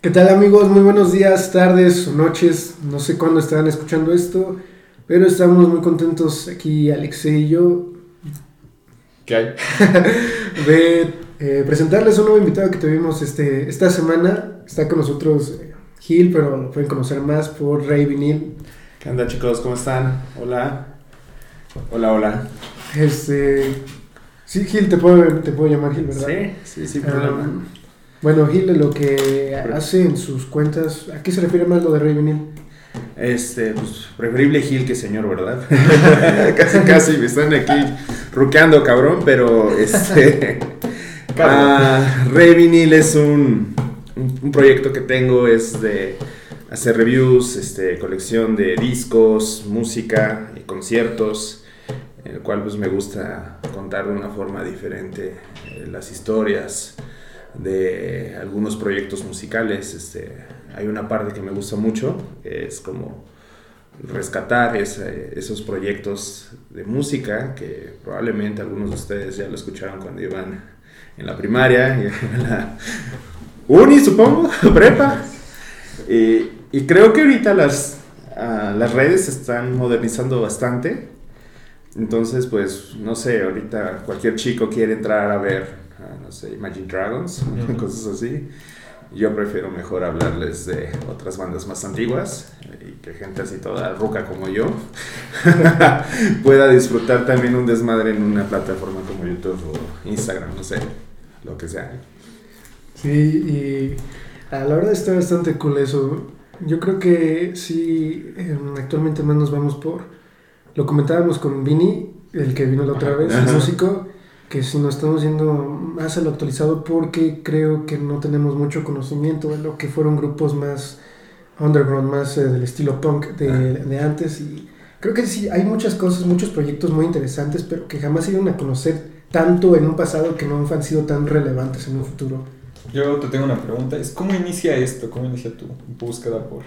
¿Qué tal amigos? Muy buenos días, tardes o noches. No sé cuándo estarán escuchando esto, pero estamos muy contentos aquí, Alexei y yo, ¿Qué hay? de eh, presentarles un nuevo invitado que tuvimos este, esta semana. Está con nosotros eh, Gil, pero lo pueden conocer más por Rey Vinil. ¿Qué onda chicos? ¿Cómo están? Hola. Hola, hola. Este, sí, Gil, te puedo, te puedo llamar Gil, ¿verdad? Sí, sí, sin Ah, problema. Bueno, Gil, lo que hace en sus cuentas, ¿a qué se refiere más lo de Rey Vinil? Este, pues, preferible Gil que señor, ¿verdad? casi, casi me están aquí ruqueando, cabrón, pero este... ah, Rey Vinil es un, un, proyecto que tengo, es de hacer reviews, este, colección de discos, música y conciertos, en el cual pues me gusta contar de una forma diferente eh, las historias de algunos proyectos musicales. Este, hay una parte que me gusta mucho, es como rescatar esos proyectos de música que probablemente algunos de ustedes ya lo escucharon cuando iban en la primaria, en la uni supongo, prepa. Y, y creo que ahorita las, ah, las redes se están modernizando bastante. Entonces, pues, no sé, ahorita cualquier chico quiere entrar a ver, no sé, Imagine Dragons, Ujú. cosas así. Yo prefiero mejor hablarles de otras bandas más antiguas y que gente así toda ruca como yo pueda disfrutar también un desmadre en una plataforma como YouTube o Instagram, no sé, lo que sea. Sí, y a la verdad está bastante cool eso. Yo creo que sí, em, actualmente más nos vamos por... Lo comentábamos con Vini, el que vino la otra vez, el músico, que si nos estamos yendo más a lo actualizado porque creo que no tenemos mucho conocimiento de lo que fueron grupos más underground, más eh, del estilo punk de, Ah. de antes. Y creo que sí, hay muchas cosas, muchos proyectos muy interesantes, pero que jamás se dieron a conocer tanto en un pasado que no han sido tan relevantes en un futuro. Yo te tengo una pregunta. Es ¿Cómo inicia esto? ¿Cómo inicia tu búsqueda por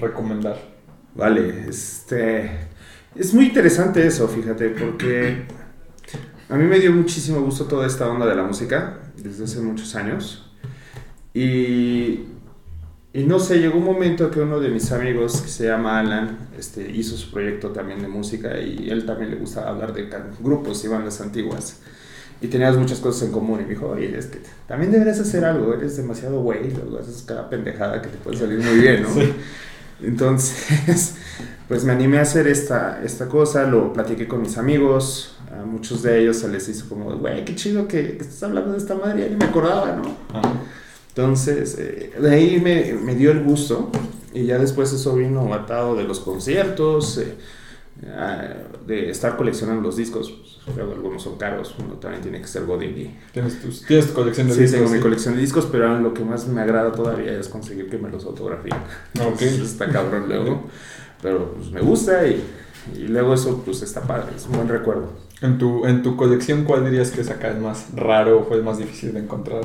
recomendar? Vale, este. Es muy interesante eso, fíjate, porque a mí me dio muchísimo gusto toda esta onda de la música desde hace muchos años. Y, y no sé, llegó un momento que uno de mis amigos, que se llama Alan, este, hizo su proyecto también de música y él también le gustaba hablar de grupos y bandas antiguas. Y teníamos muchas cosas en común y me dijo, oye, es que también deberías hacer algo, eres demasiado güey, luego haces cada pendejada que te puede salir muy bien, ¿no? Sí. Entonces, pues me animé a hacer esta, esta cosa, lo platiqué con mis amigos, a muchos de ellos se les hizo como, güey, qué chido que, que estás hablando de esta madre, ya ni me acordaba, ¿no? Entonces, eh, de ahí me, me dio el gusto y ya después eso vino atado de los conciertos, eh, de estar coleccionando los discos, pues, luego algunos son caros, uno también tiene que ser Godín y ¿Tienes, tus- tienes tu colección de Sí, discos? tengo mi colección de discos, pero lo que más me agrada todavía es conseguir que me los autografíen. Ah, ok. Entonces, está cabrón luego. Pero pues me gusta y, y luego eso pues está padre, es un buen recuerdo. En tu, en tu colección, ¿cuál dirías que es acá el más raro o fue el más difícil de encontrar?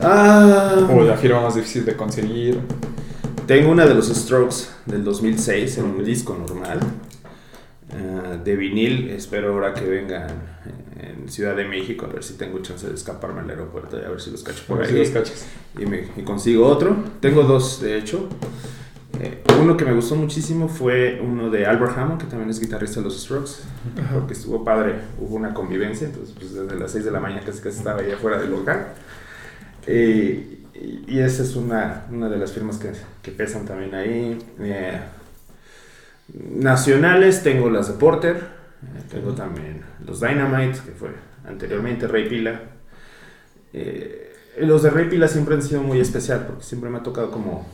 Ah, O la firma más difícil de conseguir. Tengo una de los Strokes del 2006 en un disco normal. ah, de vinil, espero ahora que vengan en Ciudad de México, a ver si tengo chance de escaparme al aeropuerto y a ver si los cacho por ahí. si los y me y consigo otro. Tengo dos, de hecho. Eh, uno que me gustó muchísimo fue uno de Albert Hammond, que también es guitarrista de los Strokes, Ajá. porque estuvo padre, hubo una convivencia, entonces pues desde las 6 de la mañana casi casi estaba ahí afuera del local. Eh, y, esa es una, una de las firmas que, que pesan también ahí. Eh, nacionales tengo las de Porter, tengo también los Dynamite, que fue anteriormente Rey Pila. Los de Rey Pila siempre han sido muy especial porque siempre me ha tocado como,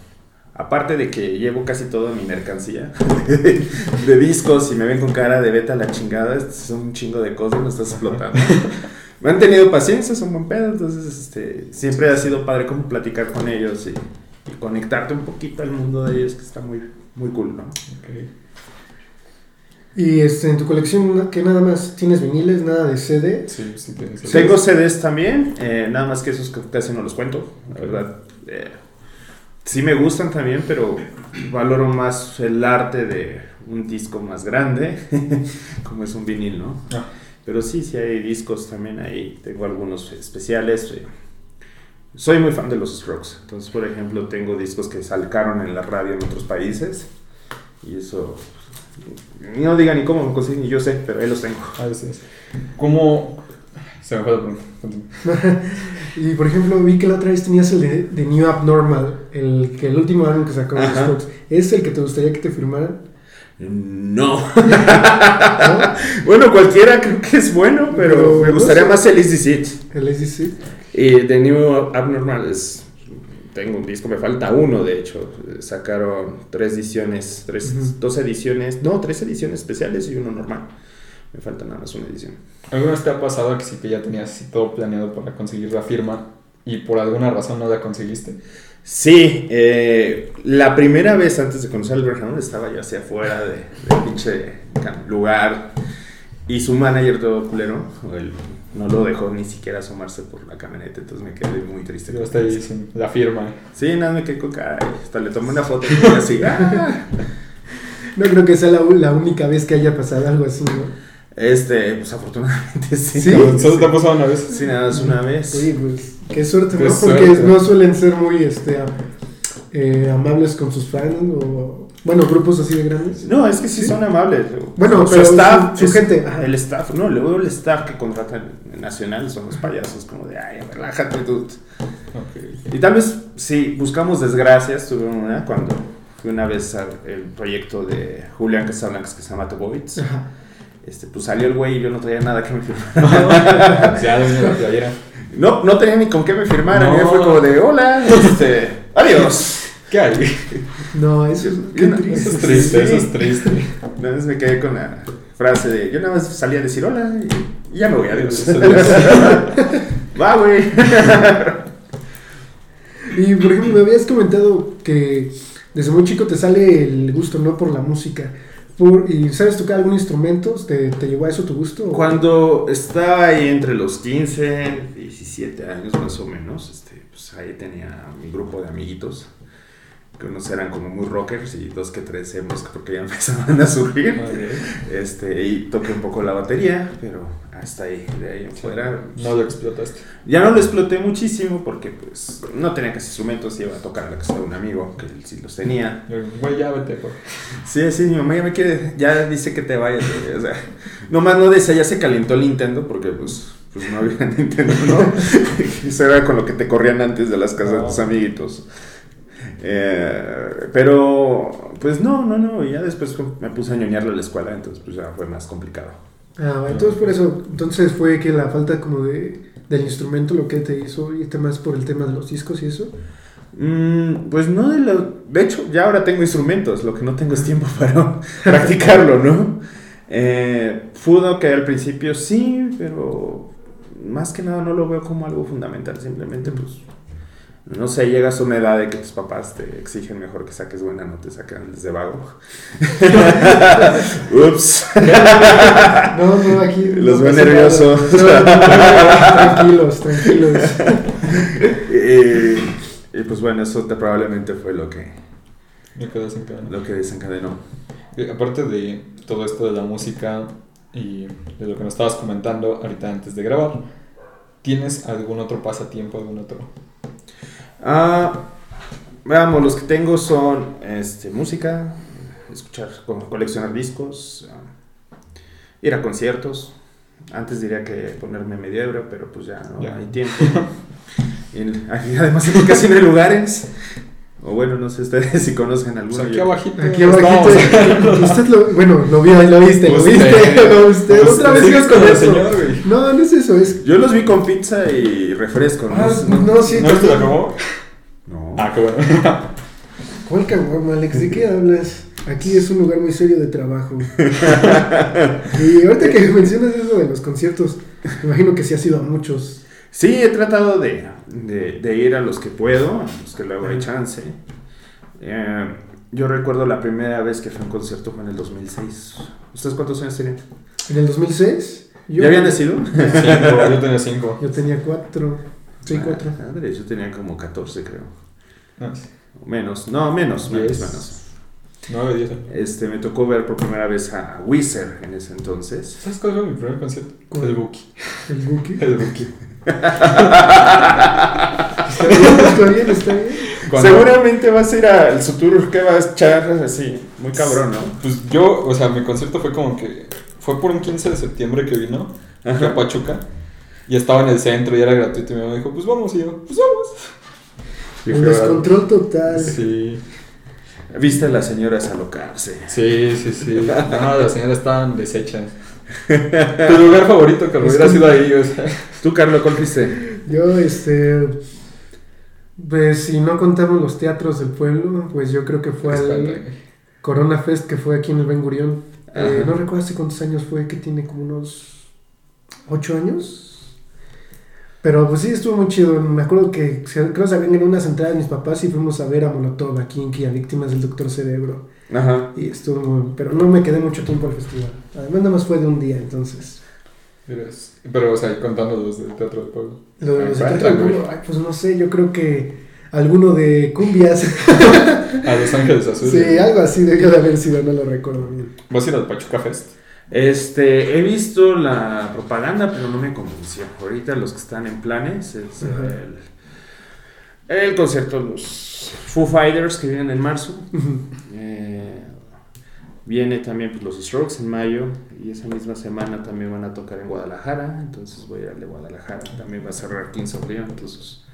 aparte de que llevo casi toda mi mercancía de discos y me ven con cara de beta la chingada, este es un chingo de cosas, lo estás explotando. Me han tenido paciencia, son buen pedo, entonces este, siempre ha sido padre como platicar con ellos y, y conectarte un poquito al mundo de ellos, que está muy, muy cool, ¿no? Y este, en tu colección, que nada más tienes viniles, nada de CD. Sí, sí tienes. Tengo CDs también, eh, nada más que esos que casi no los cuento, la verdad. eh, sí me gustan también, pero valoro más el arte de un disco más grande, como es un vinil, ¿no? Ah. Pero sí, sí hay discos también ahí, tengo algunos especiales. eh, soy muy fan de los Strokes. Entonces, por ejemplo, tengo discos que salcaron en la radio en otros países. Y eso. No diga ni cómo conseguí, ni yo sé, pero ahí los tengo. A veces. ¿Cómo.? Se me fue la pregunta. Y por ejemplo, vi que la otra vez tenías el de, de New Abnormal, el, que el último álbum que sacó los. Strokes. ¿Es el que te gustaría que te firmaran? No. ¿No? bueno, cualquiera creo que es bueno, pero Pero, me gustaría no sé. más el Easy Seat. El SDC. Y The New Abnormal es. Tengo un disco, me falta uno de hecho. Sacaron tres ediciones, tres, dos ediciones, no, tres ediciones especiales y uno normal. Me falta nada más una edición. ¿Alguna vez te ha pasado que sí que ya tenías así todo planeado para conseguir la firma y por alguna razón no la conseguiste? Sí, eh, la primera vez antes de conocer al Greyhound estaba yo hacia afuera de, del pinche lugar y su manager todo culero, él no lo dejó ni siquiera asomarse por la camioneta, entonces me quedé muy triste. Yo eso. sin la firma. Sí, nada, me quedé con cara, hasta le tomé una foto y así, ¡ah! No creo que sea la, la única vez que haya pasado algo así, ¿no? Este, pues afortunadamente sí. ¿Sí? ¿Solo te ha pasado una vez? Sí, nada más una vez. Oye, pues, qué suerte, Qué ¿no? Porque no suelen ser muy este, eh, amables con sus fans o, bueno, grupos así de grandes. No, es que sí, Sí. son amables. Bueno, Su pero staff, su- su es- gente, ajá. El staff, no, luego el staff que contratan en Nacional son los payasos, como de, ay, relájate, dude. Y tal vez, sí, buscamos desgracias, tuve una cuando fui una vez al el proyecto de Julián Casablancas que se llama The Voids. Ajá. Este, pues salió el güey y yo no traía nada que me firmara. La playera. No, no tenía ni con qué me firmaran. No. Fue como de, hola, este, adiós. ¿Qué hay? No, eso es qué Yo no- triste. Eso es triste, eso es triste. Nada más me quedé con la frase de, yo nada más salí a decir hola y, ya me voy. Adiós. Va, güey. Y por ejemplo, me habías comentado que desde muy chico te sale el gusto, ¿no? Por la música. Por, ¿Y sabes tocar algún instrumento? ¿Te, te llegó a eso tu gusto? Cuando estaba ahí entre los 15, 17 años más o menos, este, pues ahí tenía mi grupo de amiguitos, que unos eran como muy rockers y dos que tres hemos, porque ya empezaban a surgir. Ok. Este, y toqué un poco la batería, pero hasta ahí, de ahí en fuera. pues, No lo explotaste. Ya no lo exploté muchísimo porque pues no tenía casi instrumentos, iba a tocar a la casa de un amigo que él sí los tenía. Güey, ya vete, por. Sí, sí, mi mamá ya me quiere, ya dice que te vayas, güey, o sea, nomás no decía, ya se calentó el Nintendo porque pues, pues no había Nintendo, ¿no? Eso era con lo que te corrían antes de las casas de tus amiguitos. Eh, pero, pues no, no, no, ya después me puse a ñoñarlo a la escuela, entonces pues ya fue más complicado. Ah, entonces por eso, entonces fue que la falta como de, del instrumento lo que te hizo irte más por el tema de los discos y eso. Mm, pues no de lo... De hecho, ya ahora tengo instrumentos, lo que no tengo es tiempo para practicarlo, ¿no? Eh, Fudo que al principio sí, pero más que nada no lo veo como algo fundamental, simplemente pues... No sé, llegas a una edad de que tus papás te exigen mejor que saques buena nota, te sacan desde vago. Ups. No, no, aquí. Los no veo pasa nervioso. nada. No, no, tranquilos, tranquilos. y, y, pues bueno, eso te- probablemente fue lo que, Me quedo sin cadena. lo que desencadenó. Aparte de todo esto de la música y de lo que nos estabas comentando ahorita antes de grabar, ¿tienes algún otro pasatiempo, algún otro? Ah, veamos, los que tengo son este, música, escuchar, co- coleccionar discos, ah, ir a conciertos. Antes diría que ponerme medio ebrio, pero pues ya no Ya. hay tiempo. y, y además aquí casi no hay lugares. O bueno, no sé ustedes si conocen Pues alguno. aquí yo- abajito. Aquí abajito. Usted lo, bueno, lo vio, lo viste, lo Usted. viste, lo usted. Pues, Otra vez sigues ibas con el eso. señor, güey. No, no es eso, es. Yo los vi con pizza y refresco, ¿no? Ah, no, sí. ¿No te la acabó? No. Ah, qué bueno. ¿Cuál caguama, Alex? ¿De qué hablas? Aquí es un lugar muy serio de trabajo. y ahorita que mencionas eso de los conciertos, me imagino que sí has ido a muchos. Sí, he tratado de, de- de ir a los que puedo, a los que luego hay chance. Eh, yo recuerdo la primera vez que fui a un concierto fue en el 2006. ¿Ustedes cuántos años tenían? En el 2006, yo, ¿Ya habían nacido? Cinco, yo tenía cinco. yo tenía cuatro. Sí, cuatro. Ah, madre, yo tenía como 14, creo. O menos, no, menos, menos, Diez. menos. Nueve, diez. Este, me tocó ver por primera vez a Wizard en ese entonces. ¿Sabes cuál fue mi primer concierto? ¿Cuál? El Buki. El Buki. El Buki. Está bien, está bien, está bien. Cuando- Seguramente vas a ir al su tour que vas a echar así, muy cabrón, ¿no? Pues yo, o sea, mi concierto fue como que. Fue por un 15 de septiembre que vino. Fui a Ajá. Pachuca. Y estaba en el centro y era gratuito. Y mi mamá dijo, pues vamos. Y yo, pues vamos. Y El a- descontrol total. Sí, Viste a las señoras alocarse. sí, sí, sí. No, las señoras estaban deshechas. Tu lugar favorito, que hubiera sido ahí, o sea. ¿Tú, Carlos, cuál fuiste? Yo, este. Pues si no contamos los teatros del pueblo, pues yo creo que fue al Corona Fest que fue aquí en el Ben Gurión. Eh, no recuerdo hace cuántos años fue, que tiene como unos ocho años. Pero pues sí, estuvo muy chido. Me acuerdo que creo que habían ganado unas entradas mis papás y fuimos a ver a Molotov aquí en Kia, víctimas del Doctor Cerebro. Ajá. Y estuvo muy... Pero no me quedé mucho tiempo al festival. Además nada más fue de un día, entonces... Pero, o sea, contando los del Teatro del Pueblo. Lo de Ah, los cuenta, Teatro del. Pueblo, ay, pues no sé, yo creo que alguno de cumbias. A Los Ángeles Azules. sí, algo así debió de haber sido, no lo recuerdo bien. ¿Vas a ir al Pachuca Fest? Este, he visto la propaganda, pero no me convenció. Ahorita los que están en planes es el, el concierto de los Foo Fighters que vienen en marzo. Eh, viene también pues, los Strokes en mayo y esa misma semana también van a tocar en Guadalajara, entonces voy a ir al de Guadalajara, también va a cerrar Kings of Leon, entonces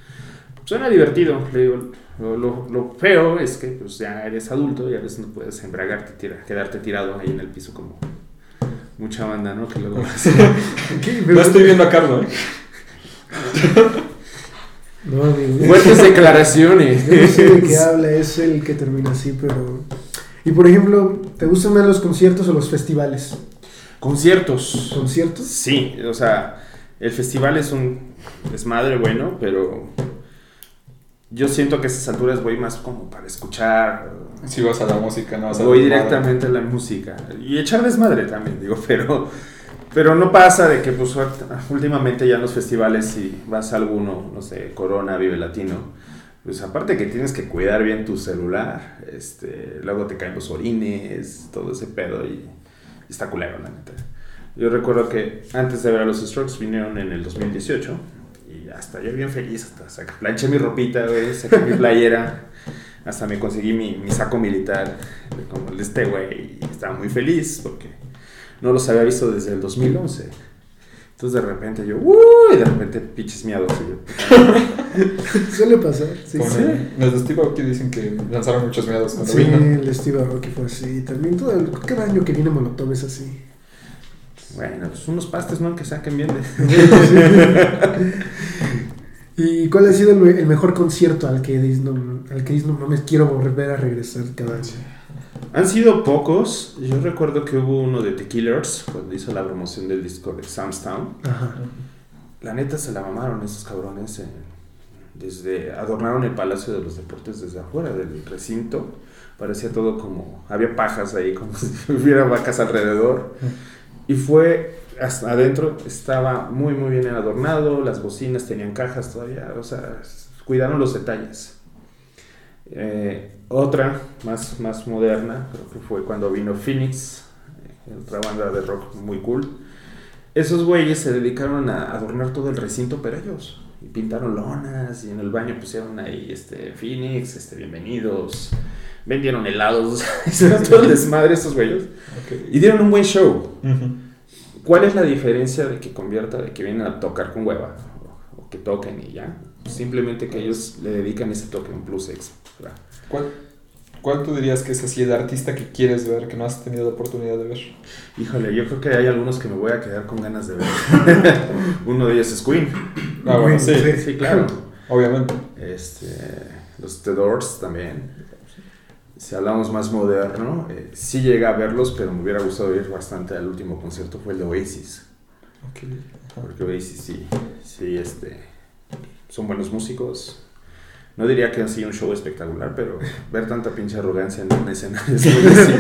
suena divertido, le digo, lo, lo- lo feo es que pues ya eres adulto y a veces no puedes embragarte, tira, quedarte tirado ahí en el piso como mucha banda, ¿no? Que luego ¿Qué? No estoy viendo a Carlos, ¿eh? No, amigo. fuertes declaraciones. Yo no sé de qué habla, es el que termina así, pero... Y por ejemplo, ¿te gustan más los conciertos o los festivales? Conciertos. ¿Conciertos? Sí, o sea, el festival es un desmadre bueno, pero yo siento que a esas alturas voy más como para escuchar, Si vas a la música, no vas a voy directamente a la música. Y echar desmadre también, digo, pero pero no pasa de que pues últimamente ya en los festivales si vas a alguno, no sé, Corona, Vive Latino, pues aparte que tienes que cuidar bien tu celular, este, luego te caen los orines, todo ese pedo y, y está culero, la neta. Yo recuerdo que antes de ver a los Strokes vinieron en el 2018 y hasta yo bien feliz, hasta saca- planché mi ropita, güey, saqué mi playera, hasta me conseguí mi, mi saco militar, como el de este güey, y estaba muy feliz porque no los había visto desde el 2011. Entonces de repente yo, uy, de repente pinches miados. Suele pasar, sí. Sí, Los de Steve Aoki dicen que lanzaron muchos miedos cuando Sí, vino. el Steve Aoki fue así. También todo el- cada año que viene Molotov es así. Bueno, pues unos pastes, ¿no? Que saquen bien de... ¿Y cuál ha sido el, el mejor concierto al que dices, no, al que dices, no mames, quiero volver a regresar cada año? Han sido pocos. Yo recuerdo que hubo uno de The Killers cuando hizo la promoción del disco de Samstown. Ajá. La neta se la mamaron esos cabrones. eh, desde adornaron el Palacio de los Deportes desde afuera del recinto. Parecía todo como había pajas ahí, como si hubiera vacas alrededor. Y fue hasta adentro estaba muy muy bien adornado, las bocinas tenían cajas todavía, o sea, cuidaron los detalles. Eh, otra más más moderna, creo que fue cuando vino Phoenix, eh, otra banda de rock muy cool. Esos güeyes se dedicaron a adornar todo el recinto, pero ellos y pintaron lonas y en el baño pusieron ahí este Phoenix, este bienvenidos, vendieron helados, hicieron todo el desmadre esos güeyes Ok. y dieron un buen show. Ujú. ¿Cuál es la diferencia de que convierta, de que vienen a tocar con hueva o, que toquen y ya? Simplemente que ellos le dedican ese toque, un plus extra. ¿Cuál, ¿Cuál tú dirías que es así el artista que quieres ver, que no has tenido la oportunidad de ver? Híjole, yo creo que hay algunos que me voy a quedar con ganas de ver. Uno de ellos es Queen. Ah, bueno, sí, Sí. Sí, claro. obviamente. Este, los The Doors también. Si hablamos más moderno, eh, sí llegué a verlos, pero me hubiera gustado ir bastante al último concierto, fue el de Oasis. Ok. Porque Oasis sí, sí, este, son buenos músicos. No diría que ha sido un show espectacular, pero ver tanta pinche arrogancia en un escenario es buenísimo.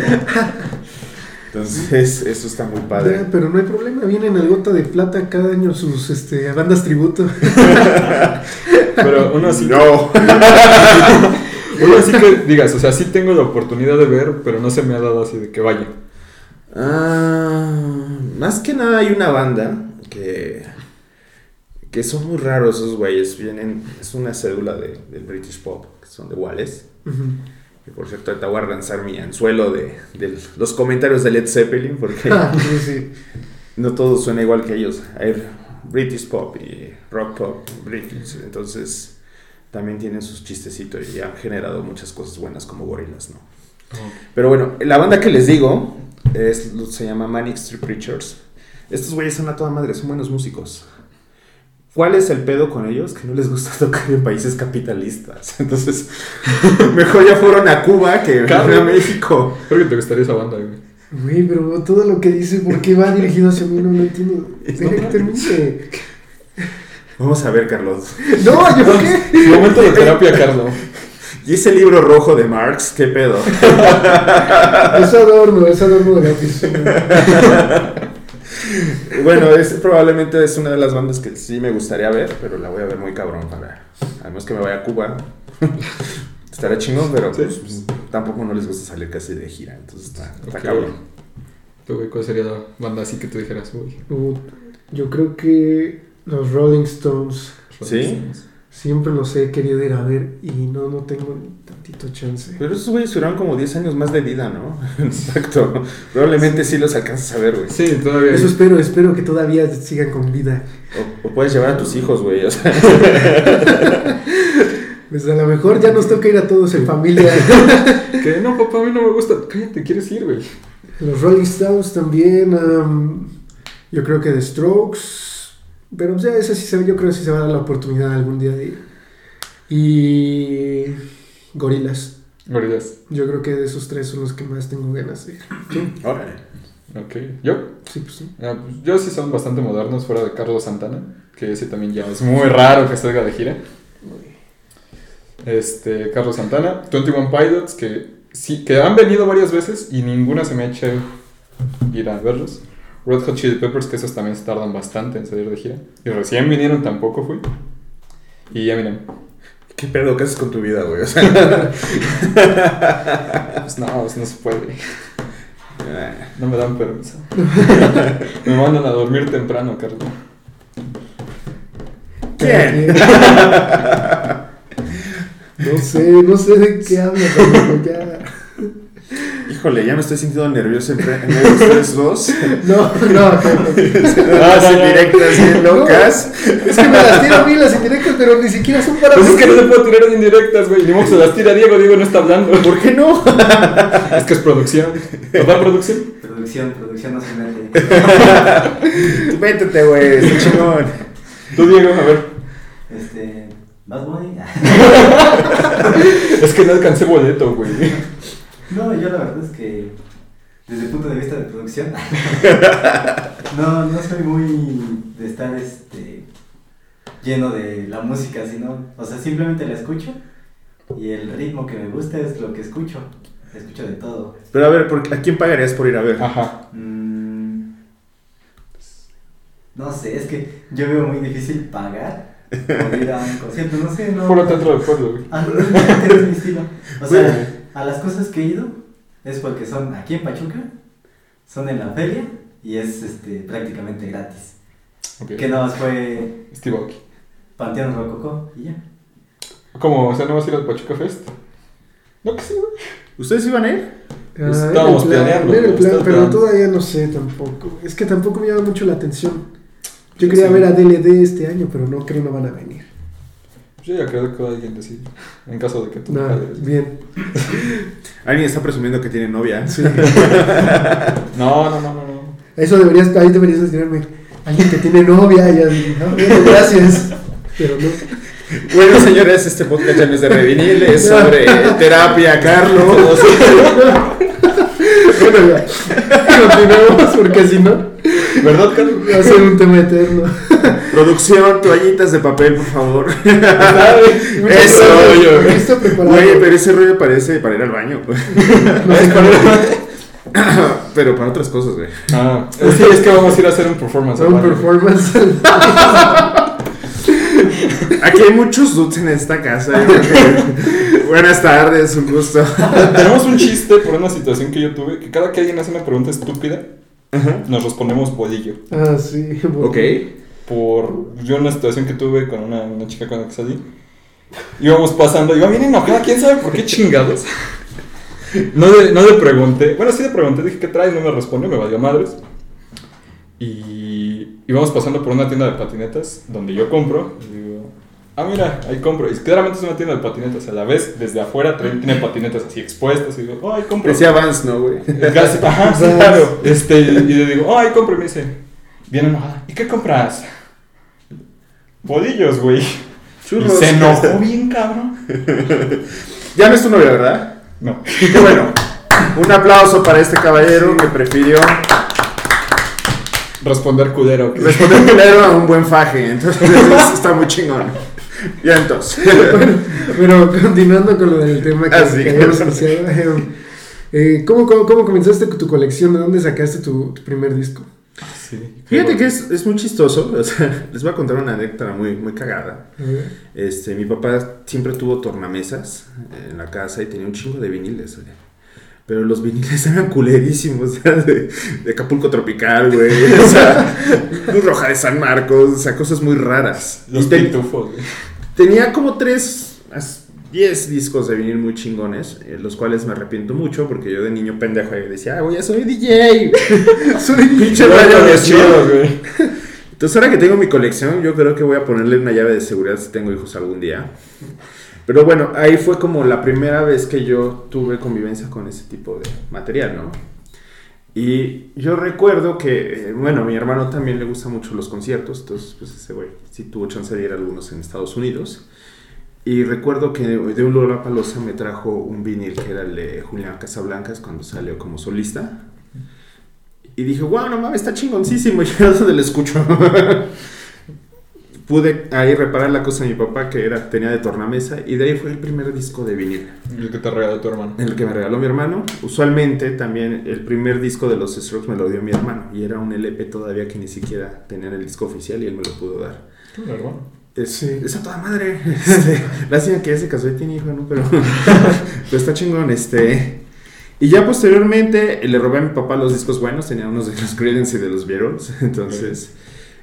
Entonces, eso está muy Ya, padre. pero no hay problema, vienen al Gota de Plata cada año sus este, bandas tributo. Pero uno así, No. uno así que digas, o sea, sí tengo la oportunidad de ver, pero no se me ha dado así de que vaya. Ah, más que nada hay una banda que, que son muy raros esos güeyes. Vienen, es una cédula de, del British Pop, que son de Wallace. Ujú. Y por cierto, ahorita voy a lanzar mi anzuelo de, de los comentarios de Led Zeppelin, porque sí, sí. no todo suena igual que ellos. Hay British Pop y Rock Pop British. Entonces, también tienen sus chistecitos y han generado muchas cosas buenas como Gorillaz, ¿no? Pero bueno, la banda que les digo es, se llama Manic Street Preachers. Estos güeyes son a toda madre, son buenos músicos. ¿Cuál es el pedo con ellos? Que no les gusta tocar en países capitalistas. Entonces, mejor ya fueron a Cuba que a México. Creo que te gustaría esa banda, güey. Güey, pero todo lo que dice, ¿por qué va dirigido hacia mí? No lo entiendo. Deja que termine. Vamos a ver, Carlos. No, ¿yo qué? Momento de terapia, Carlos. ¿Y ese libro rojo de Marx? ¿Qué pedo? Es adorno, es adorno de la oficina. Bueno, es, probablemente es una de las bandas que sí me gustaría ver, pero la voy a ver muy cabrón para... Además que me vaya a Cuba. Estará chingón, pero Sí. pues, pues, tampoco no les gusta salir casi de gira, entonces está, cabrón. ¿Tú, güey, cuál sería la banda así que tú dijeras, uy? Uh, Yo creo que los Rolling Stones ¿Sí? siempre los he querido ir a ver y no, no tengo ni tantito chance. Pero esos güeyes tuvieron como 10 años más de vida, ¿no? Exacto. Probablemente sí los alcanzas a ver, güey. Sí, todavía. Eso espero, espero que todavía sigan con vida. O, o puedes llevar a tus hijos, güey. O sea, Pues a lo mejor ya nos toca ir a todos en familia. Que no, papá, a mí no me gusta. Cállate, ¿quieres ir, güey? Los Rolling Stones también. am, yo creo que The Strokes. Pero pues, ya esa sí se, yo creo que sí se va a dar la oportunidad algún día de ir. Y Gorilas. Gorilas. Yo creo que de esos tres son los que más tengo ganas de ir. ¿Tú? órale. Ok. ¿Yo? Sí, pues sí. Ah, pues, yo sí son bastante modernos fuera de Carlos Santana, que ese también ya es muy raro que salga de gira. Este, Carlos Santana, 21 Pilots, que sí, que han venido varias veces y ninguna se me ha hecho ir a verlos. Red Hot Chili Peppers, que esos también se tardan bastante en salir de gira. Y recién vinieron, tampoco fui. Y Eminem. ¿Qué pedo? ¿Qué haces con tu vida, güey? O sea, Pues no, pues no se puede. ah, No me dan permiso. me mandan a dormir temprano, Carlos. ¿Quién? No sé, no sé de qué habla, pero ya. Híjole, ya me estoy sintiendo nervioso en de ustedes dos. No, no, no. Las indirectas bien locas. Es que me las tiro a mí las indirectas, pero ni siquiera son para Pues es que no se puede tirar indirectas, güey. Ni modo que se las tira Diego, Diego no está hablando. ¿Por qué no? Es que es producción. ¿Verdad, producción? Producción, producción no se Métete, güey, está chingón. Tú, Diego, a ver. Este. Bad Bunny. Es que no alcancé boleto, güey. No, yo la verdad es que. Desde el punto de vista de producción. No, no soy muy de estar este. Lleno de la música, sino. O sea, simplemente la escucho. Y el ritmo que me gusta es lo que escucho. Escucho de todo. Pero a ver, ¿por- ¿a quién pagarías por ir a ver? Ajá. Mm, no sé, es que yo veo muy difícil pagar por ir a un concierto, no sé, no. Puro teatro de pueblo, güey. Ah, no, no, es mi estilo. O sea. A las cosas que he ido es porque son aquí en Pachuca, son en la feria y es este, prácticamente gratis. Ok. Que nada más fue Steve Aoki. Panteón Rococó y ya. ¿Cómo? O sea, ¿no vas a ir al Pachuca Fest? No, que sí, güey. ¿Ustedes iban a ir? Ah, Estábamos plan, planeando, era el ¿no? plan, Estás pero todavía no sé tampoco. Es que tampoco me llama mucho la atención. Yo quería Sí. ver a DLD este año, pero no creo no van a venir. Yo ya creo que alguien decide. En caso de que tú Nah, bien. Alguien está presumiendo que tiene novia. Sí. No, no, no, no. no. Eso deberías, ahí deberías decirme. Alguien que tiene novia y así, no, gracias. Pero no. Bueno, señores, este podcast ya no es de Revinil, es sobre terapia, Carlos. Bueno, ya. Continuemos porque si no, ¿Verdad, Carlos? va a ser un tema eterno. Producción, toallitas de papel, por favor. Está preparado. Güey, pero ese rollo parece para ir al baño. No sé cómo- pero para otras cosas, güey. Ah, sí, es que vamos a ir a hacer un performance. un performance. Aquí hay muchos dudes en esta casa. Buenas tardes, un gusto. Tenemos un chiste por una situación que yo tuve, que cada que alguien hace una pregunta estúpida, nos respondemos bolillo. Ah, sí. bueno. Ok. por yo una situación que tuve con una, una chica con la que salí. Íbamos pasando, iba bien enojada, quién sabe por qué chingados. No le, no le pregunté, bueno, sí le pregunté, dije, ¿qué traes? No me respondió, me valió madres. Y íbamos pasando por una tienda de patinetas donde yo compro. Y digo, ah, mira, ahí compro. Y claramente es una tienda de patinetas. A la vez, desde afuera trae- tiene patinetas así expuestas. Y digo, oh, ahí compro. Decía Vance, ¿no, güey? Ajá, claro. Este, y le digo, oh, ahí compro. Y me dice, bien enojada, ¿y qué compras? Bolillos, güey. Y Churros. se enojó bien, cabrón. Ya no es tu novia, ¿verdad? No. Qué bueno. Un aplauso para este caballero que prefirió Responder culero. responder primero a un buen faje. Entonces, está muy chingón. Y entonces. Pero continuando con lo del tema que, Ah, que habíamos iniciado, eh, eh, ¿cómo, cómo, cómo comenzaste tu colección? ¿De dónde sacaste tu, tu primer disco? Sí. Fíjate que es, es muy chistoso. o sea, les voy a contar una anécdota muy, muy cagada. A ver. Este, mi papá siempre tuvo tornamesas en la casa y tenía un chingo de viniles. Pero los viniles eran culerísimos, de, de Acapulco Tropical, güey. O sea, Cruz Roja de San Marcos, o sea, cosas muy raras. Los Y te- pitufos, güey. Tenía como tres, as- diez discos de vinil muy chingones, eh, los cuales me arrepiento mucho porque yo de niño pendejo ahí decía, ah, güey, ya soy DJ. soy pinche radio de chido, güey. entonces, ahora que tengo mi colección, yo creo que voy a ponerle una llave de seguridad si tengo hijos algún día. Pero bueno, ahí fue como la primera vez que yo tuve convivencia con ese tipo de material, ¿no? Y yo recuerdo que, eh, bueno, a mi hermano también le gustan mucho los conciertos, entonces, pues ese güey sí tuvo chance de ir a algunos en Estados Unidos. Y recuerdo que de un Lollapalooza me trajo un vinil que era el de Julián Casablancas cuando salió como solista. Y dije, wow, no mames, está chingoncísimo. Y yo donde lo escucho. Pude ahí reparar la cosa de mi papá que era, tenía de tornamesa. Y de ahí fue el primer disco de vinil. El que te regaló tu hermano. El que me regaló mi hermano. Usualmente también el primer disco de los Strokes me lo dio mi hermano. Y era un LP todavía que ni siquiera tenía el disco oficial y él me lo pudo dar. Tu hermano. Es, Sí. es a toda madre. Este, lástima que ya se casó y tiene hijo, ¿no? Pero, pero está chingón, este. Y ya posteriormente le robé a mi papá los discos buenos, tenía unos de los Creedence y de los Beatles, entonces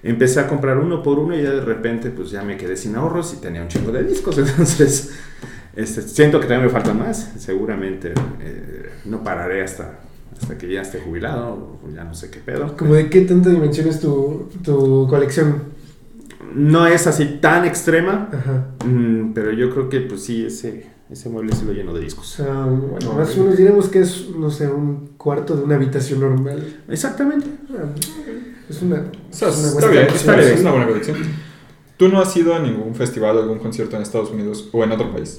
empecé a comprar uno por uno y ya de repente pues ya me quedé sin ahorros y tenía un chingo de discos, entonces este, siento que todavía me faltan más, seguramente eh, no pararé hasta, hasta que ya esté jubilado, o ya no sé qué pedo. ¿Como de qué tanta dimensión es tu, tu colección? No es así tan extrema, Ajá. Mm, pero yo creo que pues sí, ese, ese mueble sí lo lleno de discos. bueno, más o menos diremos que es, no sé, un cuarto de una habitación normal. Exactamente. Ah, Es una, O sea, es una está buena bien, colección. está bien, es una buena colección. ¿Tú no has ido a ningún festival o algún concierto en Estados Unidos o en otro país?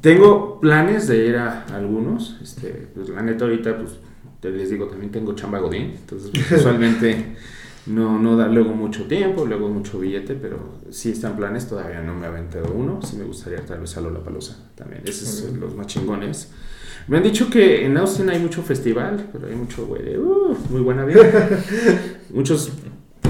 Tengo planes de ir a algunos. Este, pues la neta ahorita, pues te les digo, también tengo chamba godín. Entonces, pues, usualmente no, no da luego mucho tiempo, luego mucho billete, pero sí están planes. Todavía no me he aventado uno. Sí me gustaría tal vez a Lollapalooza también. Esos son los más chingones. Me han dicho que en Austin hay mucho festival, pero hay mucho güey de, "Uh, muy buena vida. Muchos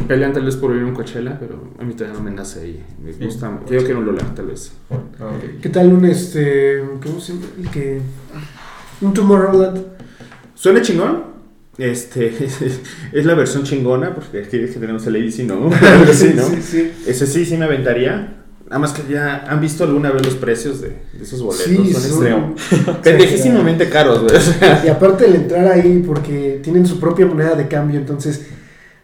pelean tal vez por ir a un Coachella, pero a mí todavía no me nace y me Sí. gusta. Yo quiero un Lola, tal vez. Ah. ¿Qué tal un este. ¿Cómo se llama? El que. Un Tomorrowland? Suena chingón. Este es la versión chingona, porque aquí es que tenemos el ADC, ¿no? Así, ¿no? Sí, sí. Ese sí, sí me aventaría. Nada más que ya han visto alguna vez los precios de, de esos boletos. Sí, son son- pendejísimamente caros, güey. Y aparte el entrar ahí, porque tienen su propia moneda de cambio, entonces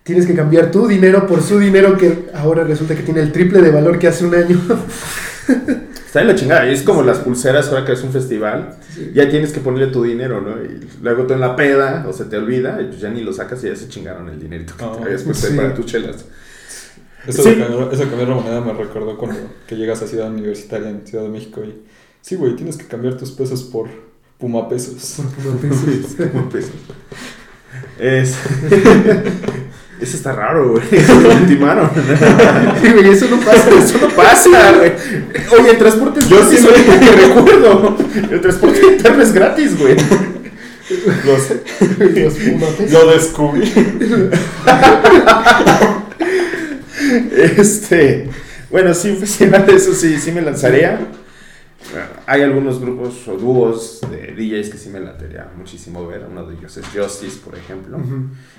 tienes que cambiar tu dinero por su dinero que ahora resulta que tiene el triple de valor que hace un año. Está de la chingada. Es como las pulseras ahora que es un festival. Sí. Ya tienes que ponerle tu dinero, ¿no? Y luego tú en la peda, o se te olvida, y pues ya ni lo sacas y ya se chingaron el dinerito que Ah, te habías puesto ahí sí. para tus chelas. Eso, Sí. de cambiar, eso de cambiar la moneda me recordó cuando que llegas a Ciudad Universitaria en Ciudad de México y... Sí, güey, tienes que cambiar tus pesos por Puma pesos. Por. Como pesos. Es... Eso está raro, güey. Ultimaron. Sí, güey, eso no pasa. Eso no pasa, güey. Oye, el transporte es Yo sí oye, que recuerdo. El transporte interno es gratis, güey. Los- Los pumapesos. lo descubrí. Este, bueno, sí, un festival de eso sí, sí me lanzaría. Hay algunos grupos o dúos de DJs que sí me lanzaría muchísimo ver. Uno de ellos es Justice, por ejemplo.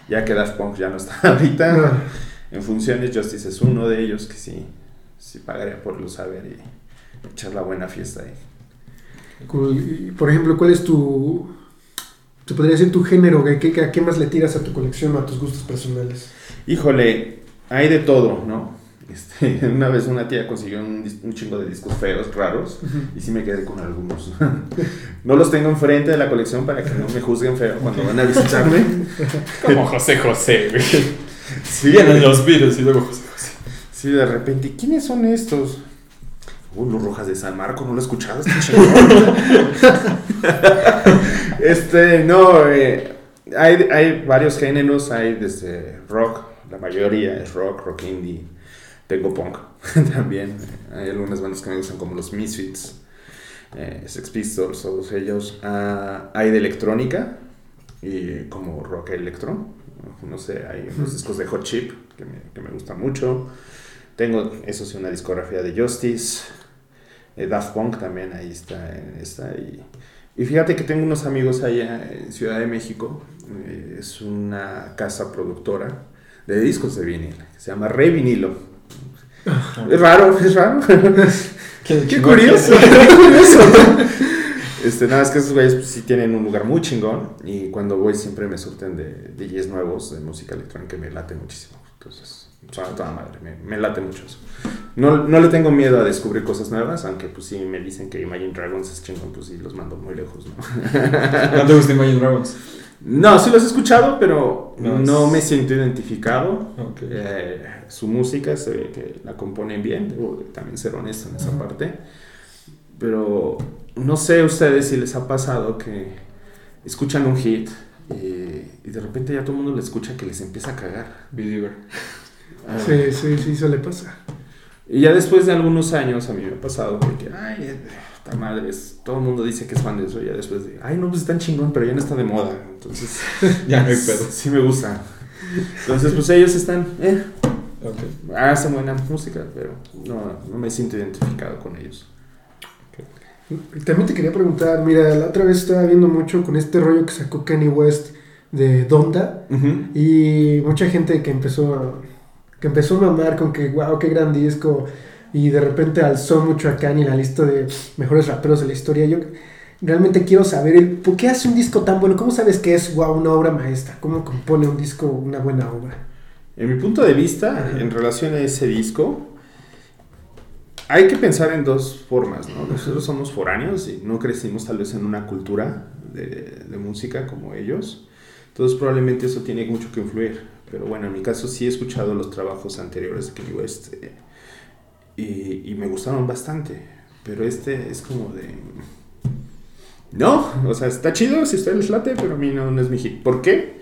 Ya que Daft Punk ya no está ahorita. Ah, en funciones. Justice es uno de ellos que sí, sí pagaría por lo saber y echar la buena fiesta ahí. Cool. Y, Por ejemplo, ¿cuál es tu... Te podría decir tu género? ¿Qué, ¿A qué más le tiras a tu colección o a tus gustos personales? Híjole, hay de todo, ¿no? Este, una vez una tía consiguió un, chingo de discos feos, raros, y sí me quedé con algunos. no los tengo enfrente de la colección para que no me juzguen feo cuando van a visitarme. Como José José, güey. Sí, Vienen los Beatles y luego José José. sí, de repente, ¿quiénes son estos? Uh, los Rojas de San Marco, no lo he escuchado, está chingón. este, no, eh, hay, hay varios géneros, hay desde rock, la mayoría es rock, rock indie, tengo punk también, hay algunas bandas que me gustan como los Misfits, eh, Sex Pistols, todos ellos, Ah, hay de electrónica, y como rock electro, no sé, hay unos discos de Hot Chip que me, que me gustan mucho, tengo, eso sí, una discografía de Justice, eh, Daft Punk también, ahí está, eh, está y, y fíjate que tengo unos amigos allá en Ciudad de México, eh, es una casa productora de discos de vinil, que se llama Re Vinilo. Es raro, es raro. Qué, Qué curioso, qué curioso. Este, nada, es que esos güeyes pues, sí tienen un lugar muy chingón y cuando voy siempre me surten de DJs nuevos de música electrónica y me late muchísimo. Entonces, suena toda madre, me, me late mucho eso. No, no le tengo miedo a descubrir cosas nuevas, aunque pues sí me dicen que Imagine Dragons es chingón, pues sí los mando muy lejos, ¿no? ¿No te gusta Imagine Dragons? No, sí los he escuchado, pero No, no, es- me siento identificado. Ok. Eh, su música se ve que la componen bien, debo también ser honesto en esa Ujú. parte. Pero no sé a ustedes si les ha pasado que escuchan un hit y, y de repente ya todo el mundo le escucha que les empieza a cagar. Believer. Ah, Sí, sí, sí, eso le pasa. Y ya después de algunos años a mí me ha pasado de que, ay, madre, es- todo el mundo dice que es fan de eso. Ya después de, ay, no, pues está chingón, pero ya no está de moda. Entonces, Ya no hay pedo. sí me gusta. Entonces, pues ellos están, eh, Ok. hacen buena música, pero no, no me siento identificado con ellos. También te quería preguntar, mira, la otra vez estaba viendo mucho con este rollo que sacó Kanye West de Donda y mucha gente que empezó a, que empezó a mamar con que wow, qué gran disco y de repente alzó mucho a Kanye en la lista de mejores raperos de la historia. Yo realmente quiero saber el, por qué hace un disco tan bueno, cómo sabes que es wow, una obra maestra, cómo compone un disco una buena obra. En mi punto de vista, Ajá. en relación a ese disco, hay que pensar en dos formas, ¿no? Nosotros somos foráneos y no crecimos tal vez en una cultura de, de música como ellos, entonces probablemente eso tiene mucho que influir. Pero bueno, en mi caso sí he escuchado los trabajos anteriores de Kanye West eh, y, y me gustaron bastante, pero este es como de... No, o sea, está chido si a ustedes les late, pero a mí no, no es mi hit. ¿Por qué?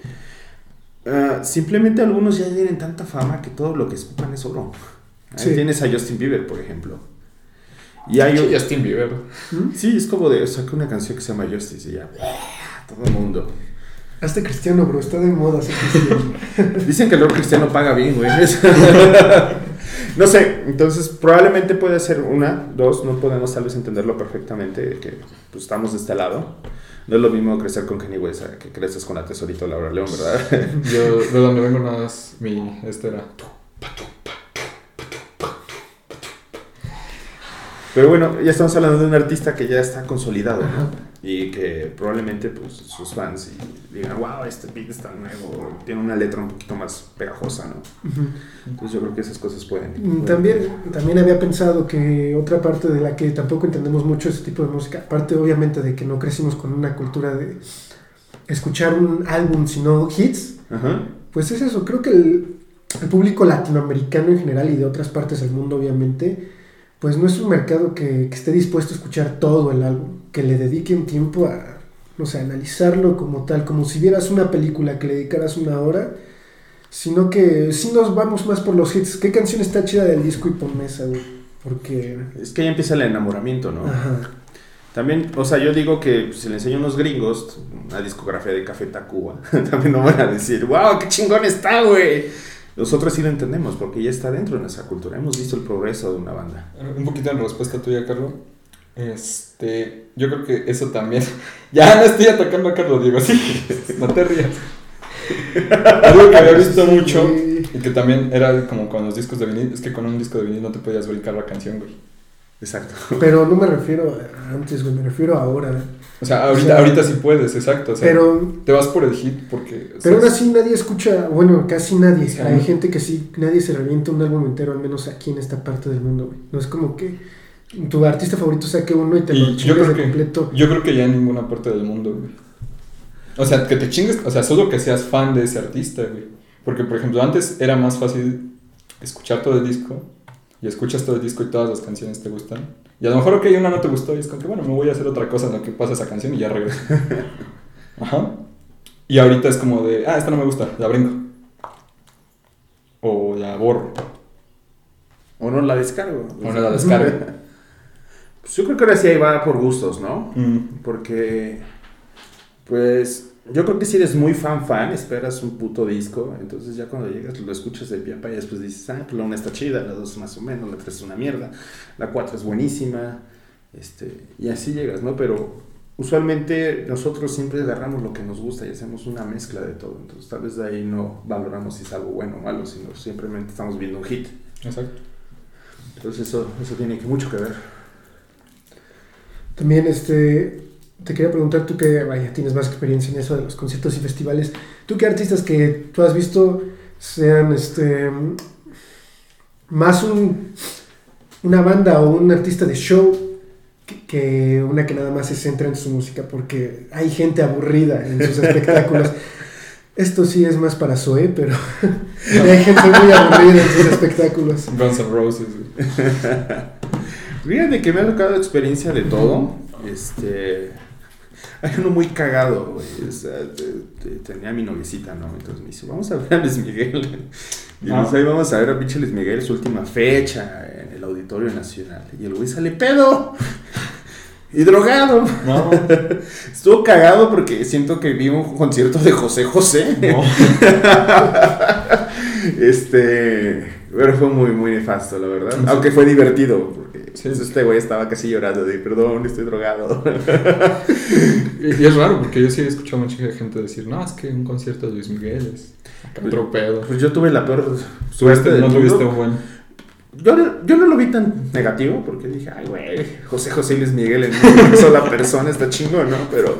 Ah, simplemente algunos ya tienen tanta fama que todo lo que escupan es oro. Ahí Sí. tienes a Justin Bieber, por ejemplo. Y hay Sí, Justin Bieber. ¿Mm? Sí, es como de saca una canción que se llama Justice y ya. Todo el mundo. Hazte cristiano, bro, está de moda ser cristiano. Dicen que el rock cristiano paga bien, güey. no sé, entonces probablemente puede ser una, dos, no podemos tal vez entenderlo perfectamente, que pues, estamos de este lado. No es lo mismo crecer con Kenny West que creces con la tesorito Laura León, ¿verdad? Yo, de donde vengo, nada más mi. Este Pero bueno, ya estamos hablando de un artista que ya está consolidado, ¿no? Y que probablemente pues, sus fans digan, wow, este beat está nuevo, tiene una letra un poquito más pegajosa, ¿no? Ujú. Entonces yo creo que esas cosas pueden. Mm, pueden- También, también había pensado que otra parte de la que tampoco entendemos mucho ese tipo de música, aparte obviamente de que no crecimos con una cultura de escuchar un álbum sino hits, pues es eso, creo que el, el público latinoamericano en general y de otras partes del mundo obviamente, pues no es un mercado que, que esté dispuesto a escuchar todo el álbum, que le dedique un tiempo a, no sé, analizarlo como tal, como si vieras una película que le dedicaras una hora, sino que sí nos vamos más por los hits. ¿Qué canción está chida del disco y ponme esa, güey? Porque... Es que ahí empieza el enamoramiento, ¿no? Ajá. También, o sea, yo digo que si le enseño a unos gringos una discografía de Café Tacuba, también no van a decir, wow, qué chingón está, güey. Nosotros sí lo entendemos porque ya está dentro de nuestra cultura. Hemos visto el progreso de una banda. Un poquito en respuesta tuya, Carlos. Este. Yo creo que eso también. Ya no estoy atacando a Carlos, Diego, sí. No te rías. Algo que había visto mucho y que también era como con los discos de vinil, es que con un disco de vinil no te podías brincar la canción, güey. Exacto. Pero no me refiero a antes, güey, me refiero a ahora. O sea, ahorita, O sea, ahorita sí puedes, exacto. O sea, Pero, te vas por el hit porque... pero aún así nadie escucha, bueno, casi nadie. Sí. Hay gente que sí, nadie se revienta un álbum entero, al menos aquí en esta parte del mundo, güey. No es como que tu artista favorito saque uno y te Y lo chingues de que- completo. Yo creo que ya en ninguna parte del mundo, güey. O sea, que te chingues, o sea, solo que seas fan de ese artista, güey. Porque, por ejemplo, antes era más fácil escuchar todo el disco y escuchas todo el disco y todas las canciones te gustan. Y a lo mejor, ok, una no te gustó y es como que, bueno, me voy a hacer otra cosa en lo que pasa esa canción y ya regreso. Ajá. Y ahorita es como de, ah, esta no me gusta, la brinco. O la borro. O no la descargo. O no la descargo. Pues yo creo que ahora sí ahí va por gustos, ¿no? Mm. Porque, pues, yo creo que si eres muy fan fan, esperas un puto disco, entonces ya cuando llegas lo escuchas de pie a pa y después dices, ah, pues la una está chida, la dos más o menos, la tres es una mierda, la cuatro es buenísima, este, y así llegas, ¿no? Pero usualmente nosotros siempre agarramos lo que nos gusta y hacemos una mezcla de todo, entonces tal vez de ahí no valoramos si es algo bueno o malo, sino simplemente estamos viendo un hit. Exacto. Entonces eso, eso tiene que mucho que ver. También, este, te quería preguntar, tú que, vaya, tienes más experiencia en eso de los conciertos y festivales, ¿tú qué artistas que tú has visto sean, este, más un, una banda o un artista de show que, que una que nada más se centra en su música? Porque hay gente aburrida en sus espectáculos. Esto sí es más para Zoe, pero hay gente muy aburrida en sus espectáculos. Guns N' Roses. Fíjate que me ha tocado experiencia de todo. Este. Hay uno muy cagado, güey. O sea, te- te- tenía a mi noviecita, ¿no? Entonces me dice, vamos a ver a Luis Miguel. Y Ah. pues ahí vamos a ver a pinche Luis Miguel, su última fecha en el Auditorio Nacional. Y el güey sale pedo. Y drogado. No, Estuvo cagado porque siento que vi un concierto de José José. no. Este, pero fue muy, muy nefasto, la verdad. Sí. Aunque fue divertido, porque Sí. pues, este güey estaba casi llorando de, perdón, estoy drogado. Y y es raro porque yo sí he escuchado a mucha gente decir, no, es que un concierto de Luis Miguel es acá otro pedo. Pues yo tuve la peor suerte Tuviste, del no tuviste mundo. un buen. Yo, no- yo no lo vi tan negativo, porque dije, ay, güey, José José Luis Miguel en una sola persona está chingón, ¿no? Pero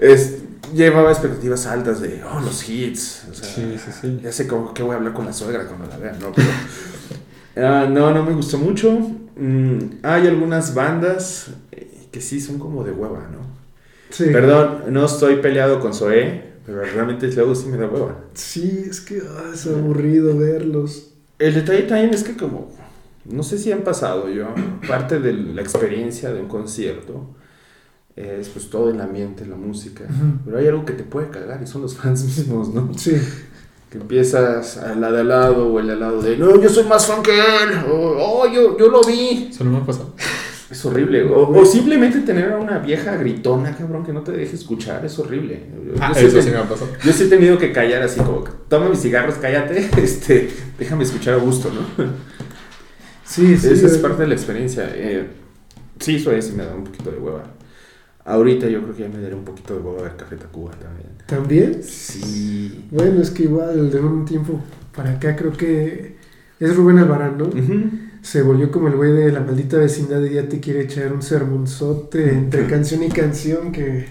es, llevaba expectativas altas de, oh, los hits. O sea, Sí, sí, sí. Ya sé cómo, que voy a hablar con la suegra cuando la vea, ¿no? Pero, ah, no, no me gustó mucho. Mm, hay algunas bandas eh, que sí son como de hueva, ¿no? Sí. Perdón, no estoy peleado con Zoé, pero realmente luego sí me da hueva. Sí, es que ah, es aburrido verlos. El detalle también es que como, no sé si han pasado yo, parte de la experiencia de un concierto es pues todo el ambiente, la música, pero hay algo que te puede cagar y son los fans mismos, ¿no? Sí. Que empiezas a la de al lado o el de al lado de, no, yo soy más fan que él, o oh, yo, yo lo vi. Eso no me ha pasado. Es horrible. O, o simplemente tener a una vieja gritona, cabrón, que no te deje escuchar, es horrible. Yo, Ah, yo eso sí me ha pasado. yo sí he tenido que callar así como, toma mis cigarros, cállate, este, déjame escuchar a gusto, ¿no? Sí, sí. Esa es parte de la experiencia. Eh, sí, eso sí me da un poquito de hueva. Ahorita yo creo que ya me daré un poquito de hueva a ver Café Tacuba también. ¿También? Sí. Bueno, es que igual de un tiempo para acá creo que es Rubén Albarán, ¿no? Se volvió como el güey de la maldita vecindad y ya te quiere echar un sermonzote entre canción y canción que...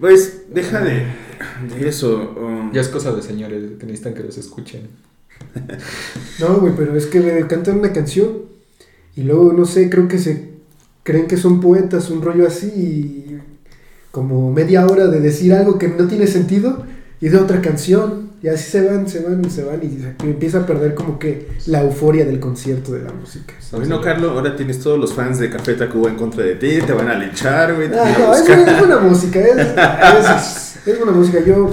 Pues, deja de, de eso. um, Ya es cosa de señores que necesitan que los escuchen. No, güey, pero es que me cantan una canción y luego, no sé, creo que se creen que son poetas, un rollo así y como media hora de decir algo que no tiene sentido y de otra canción. Y así se van, se van, se van y empieza a perder como que la euforia del concierto de la música. Bueno, Carlos, ahora tienes todos los fans de Café Tacuba en contra de ti, te van a linchar, güey. Ah, no, es, buena- es buena música, es, es, es buena música. Yo,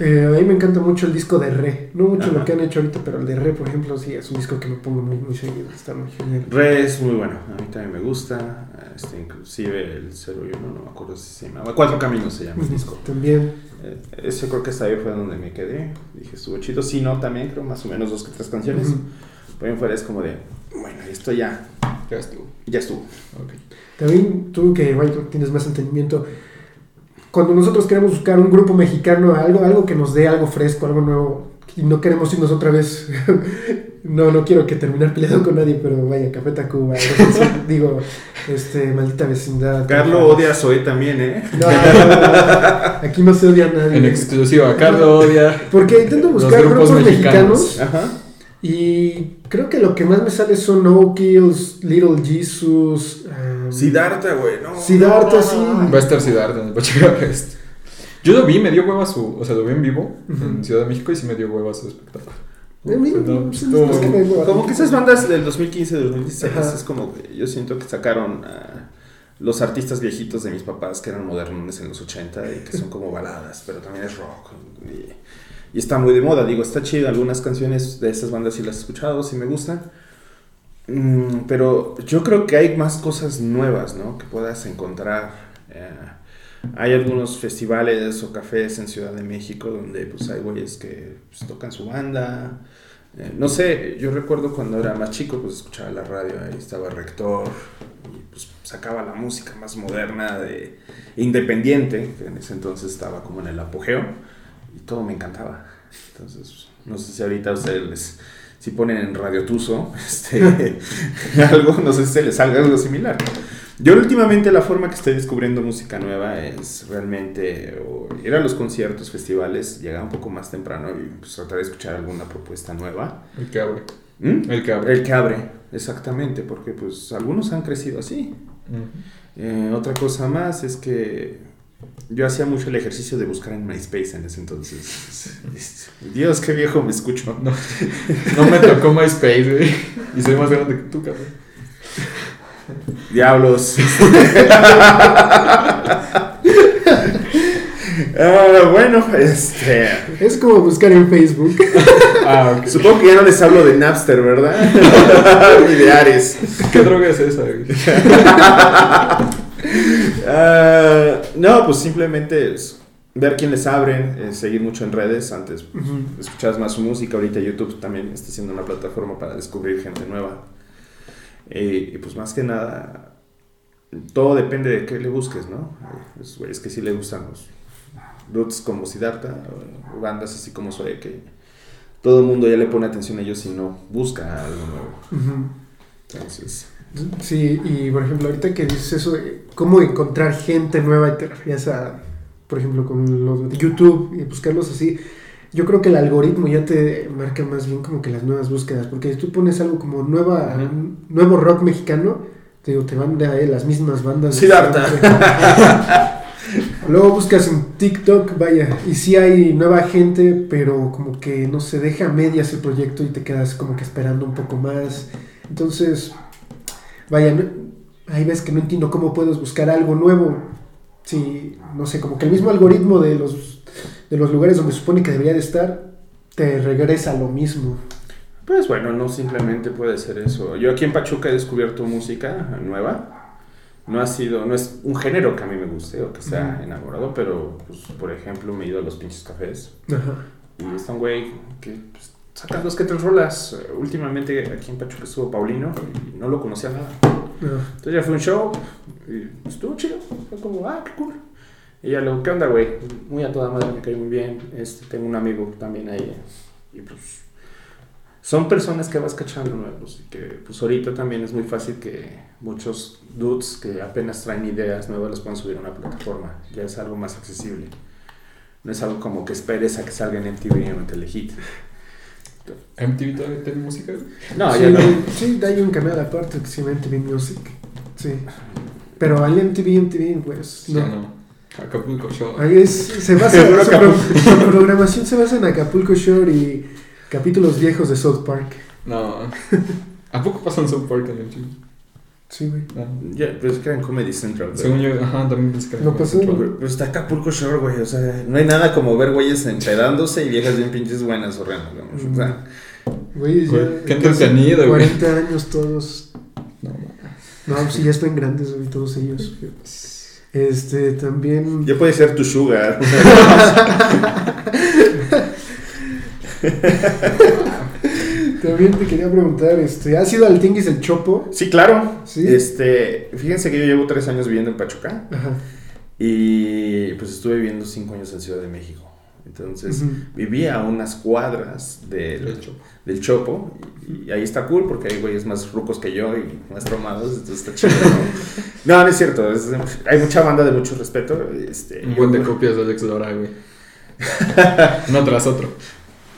eh, a mí me encanta mucho el disco de Re. No mucho Ajá. lo que han hecho ahorita, pero el de Re, por ejemplo, sí, es un disco que me pongo muy, muy seguido. Está muy genial. Re es muy bueno, a mí también me gusta. Este, inclusive el 01, no me acuerdo si se llama. Cuatro Caminos se llama el disco. También. Eh, ese creo que hasta ahí fue donde me quedé. Dije, estuvo chido. Sí, no, también creo más o menos dos que tres canciones. Ujú. Pero en fuera es como de, bueno, esto ya, Ya estuvo. ya estuvo. Ok. También tú que tú tienes más entendimiento, cuando nosotros queremos buscar un grupo mexicano, algo, algo que nos dé algo fresco, algo nuevo, y no queremos irnos otra vez, no, no quiero que terminar peleado con nadie, pero vaya, Café Tacuba, digo, este, maldita vecindad. Carlos odia a Zoe también, ¿eh? No, no, no, no, aquí no se odia a nadie. En exclusiva, Carlos odia. Porque intento buscar grupos grupos mexicanos. mexicanos Ajá. Y creo que lo que más me sale son No Kills, Little Jesus, um, Siddhartha, güey, no. Siddhartha, no, sí. Va a estar Siddhartha en el Fest. Yo lo vi, me dio hueva su. O sea, lo vi en vivo Ujú. en Ciudad de México y sí me dio hueva su espectáculo. No, pues, es que. Como que esas bandas del 2015-2016 Ajá. es como que yo siento que sacaron a los artistas viejitos de mis papás que eran modernos en los 80 y que son como baladas, pero también es rock. Y, y está muy de moda, digo, está chido. Algunas canciones de esas bandas sí las he escuchado, sí me gustan. Mm, pero yo creo que hay más cosas nuevas, ¿no? Que puedas encontrar. eh, hay algunos festivales o cafés en Ciudad de México donde pues hay güeyes que pues, tocan su banda. Eh, no sé, yo recuerdo cuando era más chico, pues escuchaba la radio, ahí estaba Rector, y pues sacaba la música más moderna de independiente, que en ese entonces estaba como en el apogeo, y todo me encantaba. Entonces, no sé si ahorita a ustedes les, si ponen en Radio Tuso, este, algo, no sé si se les salga algo similar. Yo últimamente la forma que estoy descubriendo música nueva es realmente o ir a los conciertos, festivales, llegar un poco más temprano y pues, tratar de escuchar alguna propuesta nueva. El que abre. ¿Mm? El que abre. El que abre, exactamente, porque pues algunos han crecido así. Ujú. Eh, otra cosa más es que yo hacía mucho el ejercicio de buscar en MySpace en ese entonces. Dios, qué viejo me escucho. No, no me tocó MySpace, güey. Y soy más grande que tú, cabrón. Diablos. Ah, bueno, este. Es como buscar en Facebook. Ah. Supongo que ya no les hablo de Napster, ¿verdad? Ni de Ares. ¿Qué droga es esa, Ah, no, pues simplemente es ver quién les abren, eh, seguir mucho en redes. Antes pues, escuchabas más su música, ahorita YouTube también está siendo una plataforma para descubrir gente nueva. Eh, y pues más que nada, todo depende de qué le busques, ¿no? Güeyes que sí le gustan los dudes como Siddhartha, o bandas así como Zoe, que todo el mundo ya le pone atención a ellos y no busca algo nuevo. Entonces, Sí, y por ejemplo, ahorita que dices eso, cómo encontrar gente nueva y te refieres a, por ejemplo, con los de YouTube y buscarlos así, yo creo que el algoritmo ya te marca más bien como que las nuevas búsquedas, porque si tú pones algo como nueva, nuevo rock mexicano, te digo, te van de ahí las mismas bandas. de Siddhartha. Luego buscas en TikTok, vaya, y sí hay nueva gente, pero como que no se deja a medias el proyecto y te quedas como que esperando un poco más. Entonces, vaya, hay veces que no entiendo cómo puedes buscar algo nuevo. Sí, no sé, como que el mismo algoritmo de los, de los lugares donde se supone que debería de estar, te regresa lo mismo. Pues bueno, no simplemente puede ser eso. Yo aquí en Pachuca he descubierto música nueva. No ha sido, no es un género que a mí me guste o que sea enamorado, pero pues, por ejemplo me he ido a los pinches cafés Ajá. y está un güey que pues, saca dos que tres rolas. Últimamente aquí en Pachuca estuvo Paulino y no lo conocía nada. Entonces ya fue un show y estuvo chido. Fue como, ah, qué cool. Y ya le digo, ¿qué onda, güey? Muy a toda madre, me cae muy bien. Este, tengo un amigo también ahí. Y pues son personas que vas cachando nuevos. Y que pues ahorita también es muy fácil que muchos dudes que apenas traen ideas nuevas las puedan subir a una plataforma. Ya es algo más accesible. No es algo como que esperes a que salga en MTV o en Telehit. ¿MTV todavía tiene música? No, sí, ya no. sí, hay un canal aparte que se llama MTV Music. Sí. Pero al MTV, MTV, pues Ya no. no. Acapulco Show. Ahí es, se basa, pro- su programación se basa en Acapulco Shore y capítulos viejos de South Park. No. ¿A poco pasan South Park en MTV? Sí, güey. No. Ya, pues que era en Comedy Central. pero- Según yo, ajá, también pensé que era No como pasó. Central. Pero está Acapulco Shore, güey. O sea, no hay nada como ver güeyes empedándose y viejas bien pinches buenas horrendas, vamos. O sea, Güey, ya Güey, qué entretenido, güey. 40 años todos. No, no. No, pues sí, ya están grandes, güey, todos ellos. Este, también. ya puede ser tu sugar. También te quería preguntar, este, ¿has ido al Tinguis del Chopo? sí, claro. Sí. Este, fíjense que yo llevo tres años viviendo en Pachuca. Ajá. Y pues estuve viviendo cinco años en Ciudad de México. Entonces vivía a unas cuadras del, De hecho. del Chopo. Y, y ahí está cool porque hay güeyes más rucos que yo y más traumados. Entonces está chido. No, no, no es cierto. es- hay mucha banda de mucho respeto. Este, Un buen de copias de Alex Lora, güey. Uno tras otro.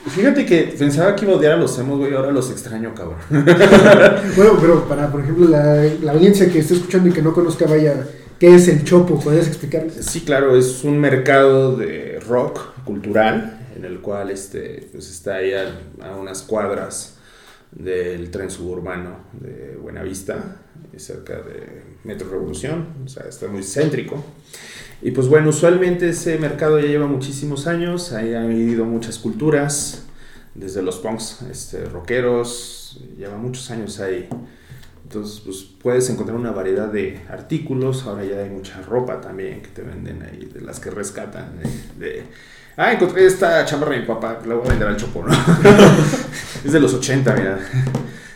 Fíjate que pensaba que iba a odiar a los emos, güey. Ahora los extraño, cabrón. Bueno, pero para, por ejemplo, la, la audiencia que esté escuchando y que no conozca, vaya, ¿qué es el Chopo? ¿Podrías explicarles? Sí, claro, es un mercado de rock cultural en el cual este, pues está ahí a, a unas cuadras del tren suburbano de Buenavista, cerca de Metro Revolución, o sea, está muy céntrico. Y pues bueno, usualmente ese mercado ya lleva muchísimos años, ahí han vivido muchas culturas, desde los punks este, rockeros, lleva muchos años ahí. Entonces, pues puedes encontrar una variedad de artículos. Ahora ya hay mucha ropa también que te venden ahí, de las que rescatan. De, de, ah, encontré esta chamarra de mi papá, la voy a vender al chopo, ¿no? es de los 80, mira.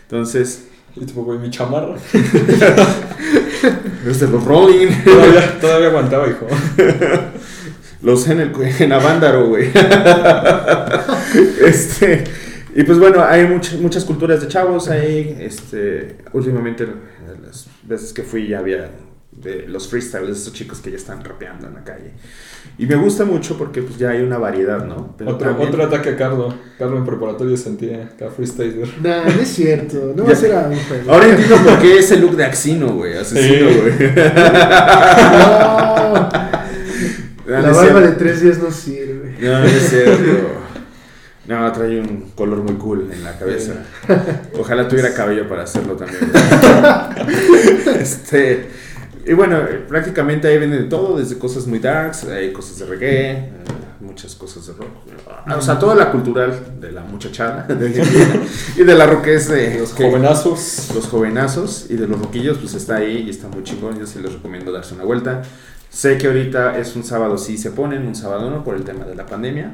Entonces, Y güey, mi chamarra. es de los Rolling. Todavía, todavía aguantaba, hijo. Los en el en Avándaro, güey. este, y pues bueno, hay much- muchas culturas de chavos ahí. Este, últimamente, las veces que fui ya había de los freestyles, esos chicos que ya están rapeando en la calle. Y me gusta mucho porque pues ya hay una variedad, ¿no? Pero Otro, también- otro ataque a Carlo. Carlo en preparatorio sentía acá freestyler. Nah, no es cierto. No va a ser a un. Ahora entiendo por qué ese look de Axino, güey. Asesino, güey. No, No, la barba de tres días no sirve. No, no es cierto. No, trae un color muy cool en la cabeza. Ojalá tuviera cabello para hacerlo también. este, y bueno, prácticamente ahí venden de todo, desde cosas muy darks, hay cosas de reggae, eh, muchas cosas de rock. O sea, toda la cultural de la muchachada de y de la rockés de Los que- jovenazos. los jovenazos y de los roquillos, pues está ahí y está muy chingón. Yo sí les recomiendo darse una vuelta. Sé que ahorita es un sábado, sí se ponen, un sábado no, por el tema de la pandemia.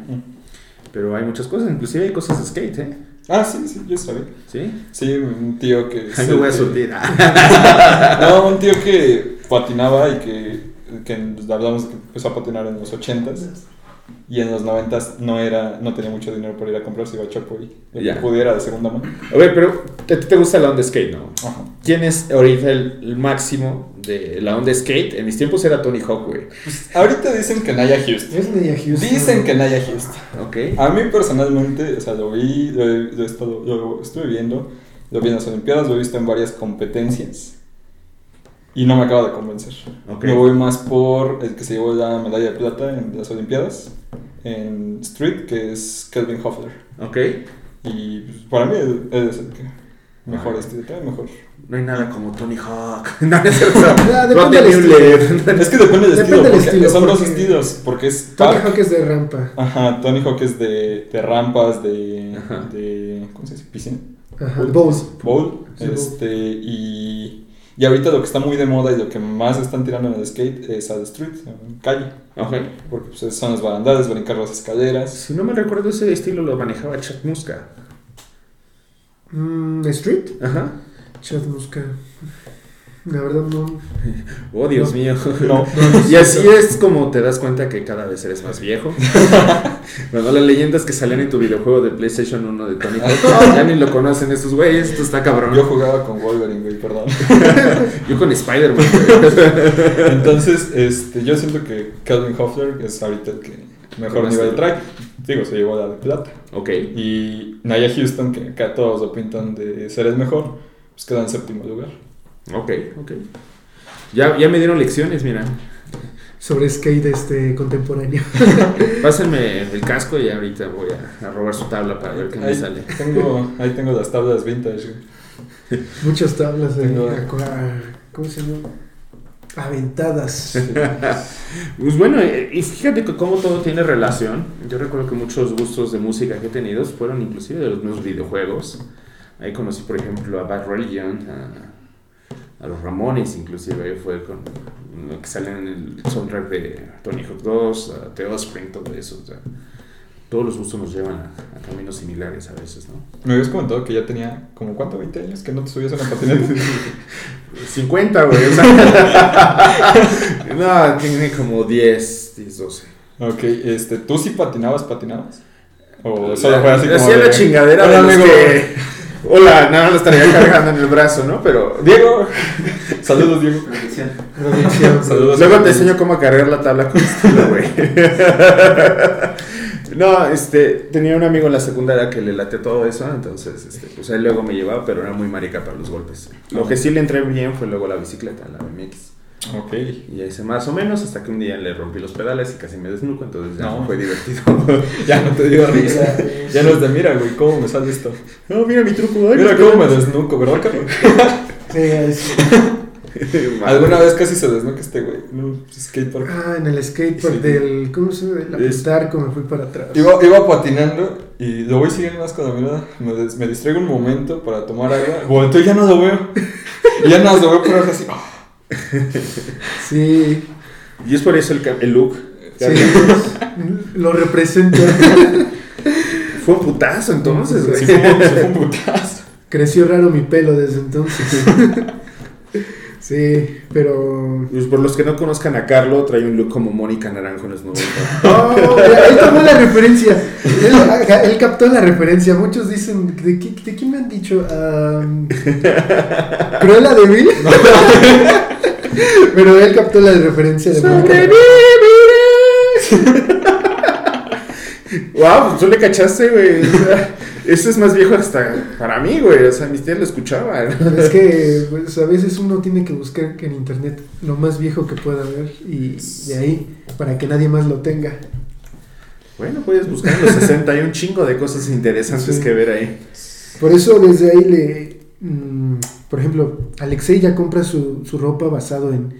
Pero hay muchas cosas, inclusive hay cosas de skate, ¿eh? Ah, sí, sí, yo sabía. ¿Sí? Sí, un tío que. Me voy a que- surtir. No, un tío que patinaba y que, que hablamos que empezó a patinar en los 80s y en los 90s no era no tenía mucho dinero para ir a comprarse iba a Chopo y lo que pudiera de segunda mano. A ver, pero a ti te gusta la onda skate, ¿no? Ajá. ¿Quién es ahorita el, el máximo de la onda skate? En mis tiempos era Tony Hawk, güey. Ahorita dicen que Naya Houston. Es Nia Houston. Dicen que Naya Houston. ¿Ok? A mí personalmente, o sea, lo vi, lo, he- lo he estado, lo estuve viendo, lo vi en las Olimpiadas, lo he visto en varias competencias y no me acaba de convencer. Ok. Me voy más por el que se llevó la medalla de plata en las Olimpiadas, en Street, que es Kelvin Hoffler. ¿Ok? Y pues, para mí él, él es el que mejor Ah. estilo, trae mejor. No hay nada como Tony Hawk. no, no es cierto. Ah, depende del Muller. Es que depende del Depende estilo, porque estilo, son dos estilos, porque es Tony park. Hawk es de rampa. Ajá, Tony Hawk es de, de rampas, de, Ajá. de. ¿Cómo se dice? Piscina. Ajá, Bowls. Bowl. Sí, bowl. este, y, y ahorita lo que está muy de moda y lo que más están tirando en el skate es al street, en calle. Ok. Porque pues, son las barandales, brincar las escaleras. Si no me recuerdo, ese estilo lo manejaba Chuck Muska. Mm, Street. Ajá. Chad Muska. La verdad no. Oh, Dios No. mío. No. Y así es como te das cuenta que cada vez eres más viejo. bueno, las leyendas que salían en tu videojuego de PlayStation 1 de Tony Hawk, ya ni lo conocen estos güeyes, esto está cabrón. Yo Yo, jugaba con Wolverine, güey, perdón. con Spider-Man. güey. Entonces, este, yo siento que Calvin Hoffler es ahorita el que mejor nivel de- trae. Digo, se llevó la de plata. ok. Y Naya Houston, que acá todos lo pintan de ser el mejor, pues queda en séptimo lugar. Ok, ok. Ya, ya me dieron lecciones, mira. Sobre skate este contemporáneo. Pásenme el casco y ahorita voy a, a robar su tabla para ver qué me sale. tengo, ahí tengo las tablas vintage. Muchas tablas de. Tengo- ¿Cómo se llama? Aventadas. Pues bueno, eh, y fíjate que cómo todo tiene relación. Yo recuerdo que muchos gustos de música que he tenido fueron inclusive de los mismos videojuegos. Ahí conocí, por ejemplo, a Bad Religion, a, a los Ramones, inclusive ahí fue con lo que salen en el soundtrack de Tony Hawk 2, a The Offspring, todo eso. o sea, todos los gustos nos llevan a, a caminos similares a veces, ¿no? Me habías comentado que ya tenía como cuánto, 20 años que no te subías a una patineta. 50, güey. O sea, no, tiene como 10, 10, 12. Ok, este, ¿tú sí patinabas, patinabas? O solo fue así como Hacía de- la chingadera de los que... Hola, nada más lo estaría cargando en el brazo, ¿no? Pero... Diego. Saludos, Diego. Producción. Producción. Saludos. Luego te enseño cómo cargar la tabla con estilo, güey. No, este, tenía un amigo en la secundaria que le late todo eso, entonces, este, pues él luego me llevaba, pero era muy marica para los golpes. Lo que sí le entré bien fue luego la bicicleta, la BMX. Ok. Y ya hice más o menos hasta que un día le rompí los pedales y casi me desnuco, entonces ya No. fue divertido. Ya no te dio risa. Ya no es de, mira, güey, ¿cómo me sale esto? no, mira mi truco. ay, Mira cómo me desnuco, ¿verdad, Carlos? Sí, ahí sí. ¿Alguna vez casi se desnuca este güey? No, skatepark. Ah, en el skatepark Sí. del. ¿Cómo se llama? La Es- Plutarco me fui para atrás. Iba, iba patinando y lo voy siguiendo más con la mirada. Me, des- me distraigo un momento para tomar agua. Volteo y ya no lo veo. Ya no lo veo, pero es así. Sí, Y es por eso el, look. sí. lo representa. Fue un putazo entonces, güey. Sí, fue, un putazo. Creció raro mi pelo desde entonces. Sí, pero. Pues por los que no conozcan a Carlo, trae un look como Mónica Naranjo en los 90. ¡Oh! Él tomó la referencia. Él, él captó la referencia. Muchos dicen. ¿De, qué, de quién me han dicho? Um, ¿Cruella de Vil? Pero él captó la referencia de Mónica. wow, pues tú le cachaste, güey. O sea, eso es más viejo hasta para mí, güey. O sea, mis tías lo escuchaban. Es que pues, a veces uno tiene que buscar en internet lo más viejo que pueda haber y de ahí para que nadie más lo tenga. Bueno, puedes buscar en los 60, hay un chingo de cosas interesantes Sí. que ver ahí. Por eso desde ahí le... mm, por ejemplo, Alexei ya compra su, su ropa basado en,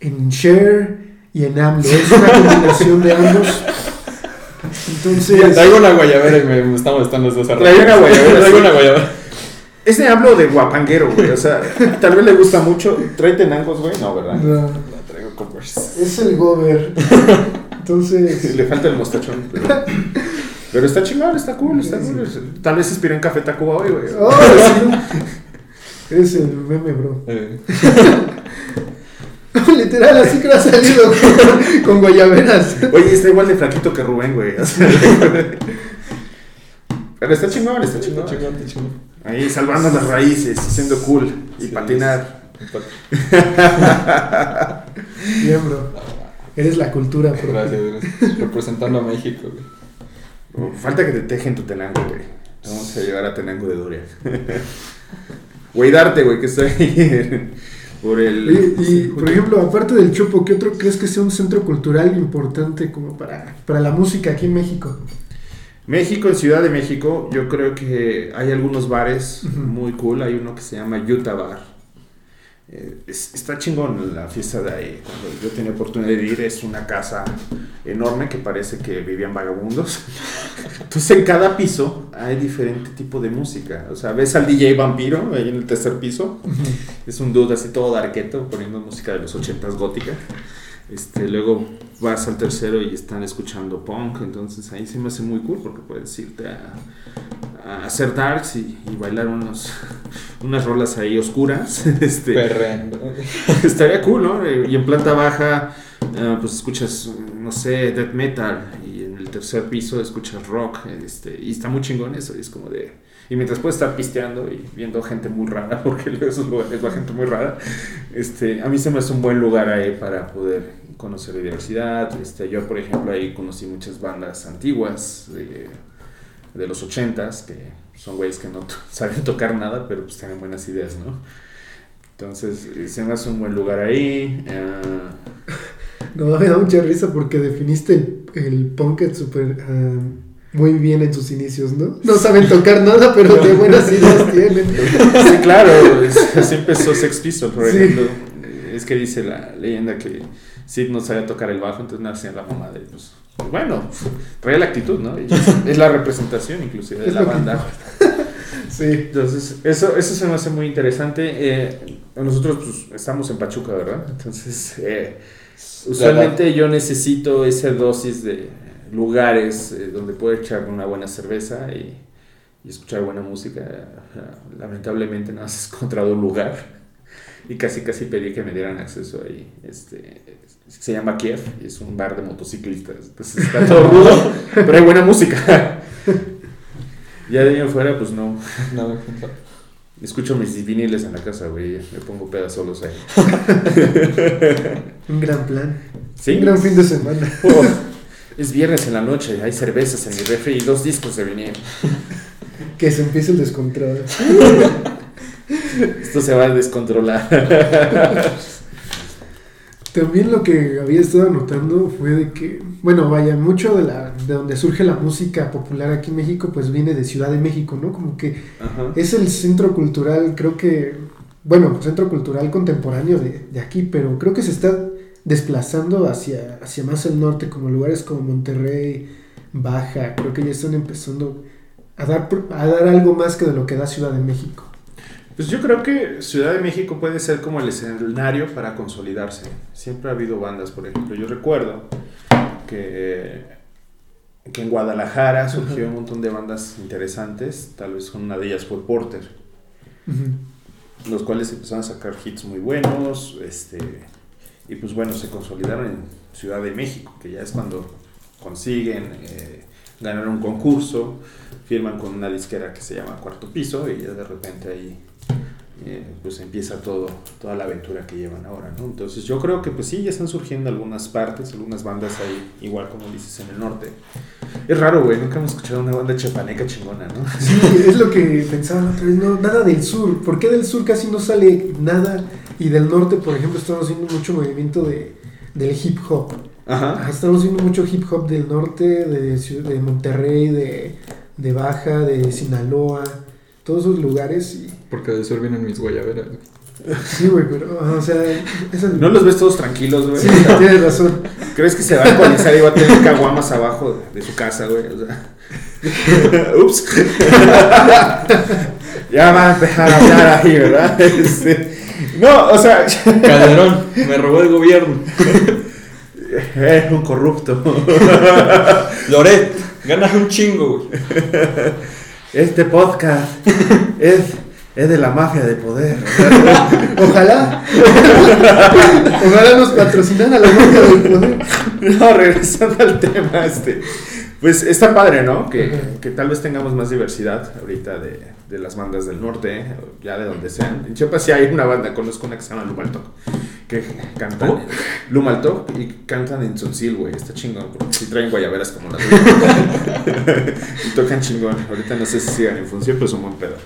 en Cher y en AMLO. Es una combinación de ambos. Entonces... Traigo una guayabera y me, me está molestando hace rato. Trae una guayabera, Traigo una guayabera. Este hablo de guapanguero, güey. O sea, tal vez le gusta mucho. Trae tenangos, güey. No, ¿verdad? no, La traigo Converse. es el gober. Entonces... Le falta el mostachón. Pero, pero está chingón, está cool, está cool. Tal vez inspiró en Café Tacuba hoy, güey. Oh, sí. Es el meme, bro. Eh, Literal, así que ha salido con, con guayaberas. Oye, está igual de flaquito que Rubén, güey. O sea, Pero está chingón, está chingón, chingón. chingón, chingón. Ahí salvando las raíces siendo cool y Sí, patinar. Bien, bro. Eres la cultura, bro. Gracias, gracias. Representando a México, güey. Falta que te tejen tu tenango, güey. Vamos a llegar a Tenango de Doria. Güey, darte, güey, que estoy ahí por el. Y, y, por ejemplo, aparte del Chopo, ¿qué otro crees que sea un centro cultural importante como para, para la música aquí en México? México, en Ciudad de México, yo creo que hay algunos bares muy cool. Hay uno que se llama Utah Bar. Eh, es- está chingón la fiesta de ahí. Cuando yo tenía oportunidad de ir, es una casa enorme que parece que vivían vagabundos. Entonces, en cada piso hay diferente tipo de música. O sea, ves al DJ Vampiro ahí en el tercer piso. Es un dude así todo darketo, poniendo música de los ochentas gótica. Este, luego vas al tercero y están escuchando punk, entonces ahí se me hace muy cool porque puedes irte a, a hacer darks y, y bailar unos, unas rolas ahí oscuras. Este, Perreando. estaría cool, ¿no? Y en planta baja, ah, pues escuchas, no sé, death metal y en el tercer piso escuchas rock, este, y está muy chingón eso, y es como de... Y mientras puedes estar pisteando y viendo gente muy rara, porque luego esos lugares va gente muy rara, este, a mí se me hace un buen lugar ahí para poder conocer la diversidad. Este, yo, por ejemplo, ahí conocí muchas bandas antiguas de, de los ochentas, que son güeyes que no saben tocar nada, pero pues tienen buenas ideas, ¿no? Entonces, eh, se me hace un buen lugar ahí. ah, No, me da mucha risa porque definiste el, el punk súper ah, muy bien en sus inicios, ¿no? No saben tocar nada, pero qué buenas ideas tienen. Sí, claro, es- así empezó Sex Pistols, por Sí. ejemplo. Es que dice la leyenda que Sid no sabía tocar el bajo, entonces no hacía la mamá de pues, bueno, trae la actitud, ¿no? Es, la representación inclusive de Es la banda. Sí. Entonces, eso, eso se me hace muy interesante. Eh, nosotros pues, estamos en Pachuca, ¿verdad? Entonces, eh, usualmente yo necesito esa dosis de lugares eh, donde puedo echar una buena cerveza y, y escuchar buena música. Lamentablemente no has encontrado un lugar. Y casi casi pedí que me dieran acceso ahí. Este, se llama Kiev y es un bar de motociclistas. Entonces está todo rudo, pero hay buena música. ya de ahí afuera, pues no. No, no. Escucho mis viniles en la casa, güey. Me pongo pedas solos ahí. Un gran plan. Sí. Un gran fin de semana. Oh, es viernes en la noche, hay cervezas en mi refri y dos discos de vinil. Que se empiece el descontrol. Esto se va a descontrolar. También lo que había estado notando fue de que, bueno, vaya, mucho de la de donde surge la música popular aquí en México, pues viene de Ciudad de México, ¿no? Como que Ajá. es el centro cultural, creo que, bueno, centro cultural contemporáneo de, de aquí, pero creo que se está desplazando hacia, hacia más el norte, como lugares como Monterrey, Baja, creo que ya están empezando a dar, a dar algo más que de lo que da Ciudad de México. Pues yo creo que Ciudad de México puede ser como el escenario para consolidarse. Siempre ha habido bandas, por ejemplo. Yo recuerdo que, que en Guadalajara surgió un montón de bandas interesantes. Tal vez una de ellas fue Porter. los cuales empezaron a sacar hits muy buenos, este, y pues bueno, se consolidaron en Ciudad de México, que ya es cuando consiguen eh, ganar un concurso, firman con una disquera que se llama Cuarto Piso, y ya de repente ahí eh, pues empieza todo, toda la aventura que llevan ahora, ¿no? Entonces yo creo que pues sí, ya están surgiendo algunas partes, algunas bandas ahí, igual como dices en el norte. Es raro, güey, nunca hemos escuchado una banda chapaneca chingona, ¿no? Sí, es lo que pensaba otra vez, no, nada del sur. ¿Por qué del sur casi no sale nada? Y del norte, por ejemplo, estamos viendo mucho movimiento de, del hip hop. Ajá. Estamos viendo mucho hip hop del norte, de, de Monterrey, de, de Baja, de Sinaloa, todos esos lugares. Y, Porque del sur vienen mis guayaberas. güey. sí, güey, pero, o sea, ¿No los ves todos tranquilos, güey? Sí, tienes razón. ¿Crees que se va a alcoholizar y va a tener caguamas abajo de, de su casa, güey? O sea. Ups. ya va a empezar a hablar ahí, ¿verdad? Este, no, o sea, Calderón, me robó el gobierno. es un corrupto. Loret, ganas un chingo, güey. Este podcast es, es de la mafia de poder. Ojalá. Ojalá nos patrocinan la marca del poder. No, regresando al tema, este, pues está padre, ¿no? Que, que tal vez tengamos más diversidad ahorita de, de las bandas del norte, ya de donde sean. En Chiapas sí hay una banda, conozco una que se llama Lumaltok, que cantan ¿Cómo? Lumaltok y cantan en Tzotzil, güey, está chingón, porque sí traen guayaberas como las y tocan chingón. Ahorita no sé si sigan en función, pero es un buen pedo.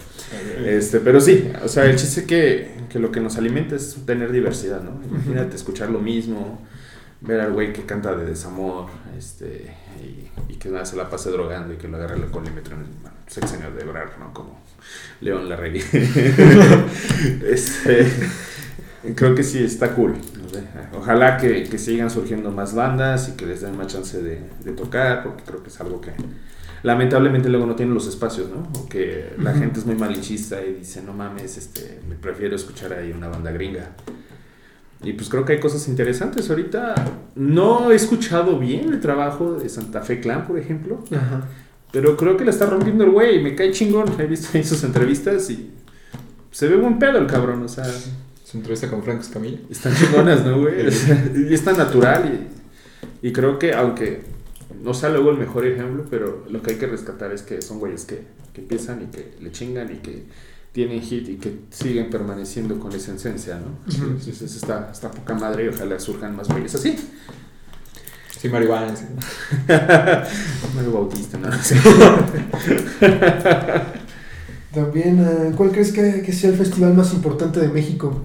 Este, pero sí, o sea, el chiste que, que lo que nos alimenta es tener diversidad, ¿no? Imagínate escuchar lo mismo, ver al güey que canta de desamor, este, y, que nada se la pase drogando y que lo agarre el alcoholímetro en el sexenio de Ebrar, ¿no? Como León Larregui. este, creo que sí está cool. Ojalá que, que sigan surgiendo más bandas y que les den más chance de, de tocar, porque creo que es algo que lamentablemente luego no tienen los espacios, ¿no? O que la gente es muy malinchista y dice, no mames, este, me prefiero escuchar ahí una banda gringa. Y pues creo que hay cosas interesantes. Ahorita no he escuchado bien el trabajo de Santa Fe Clan, por ejemplo, Ajá. pero creo que le está rompiendo el güey. Me cae chingón. He visto ahí sus entrevistas y se ve buen pedo el cabrón. O sea, Su entrevista con Franco Escamilla. están chingonas, ¿no, güey? Y es tan natural y, y creo que aunque no sea luego el mejor ejemplo, pero lo que hay que rescatar es que son güeyes que, que empiezan y que le chingan y que tienen hit y que siguen permaneciendo con esa esencia, ¿no? Entonces está, está poca madre y ojalá surjan más güeyes así. Sí, marihuana. sí. Mario Bautista, ¿no? Sí. También, ah, ¿cuál crees que, que sea el festival más importante de México?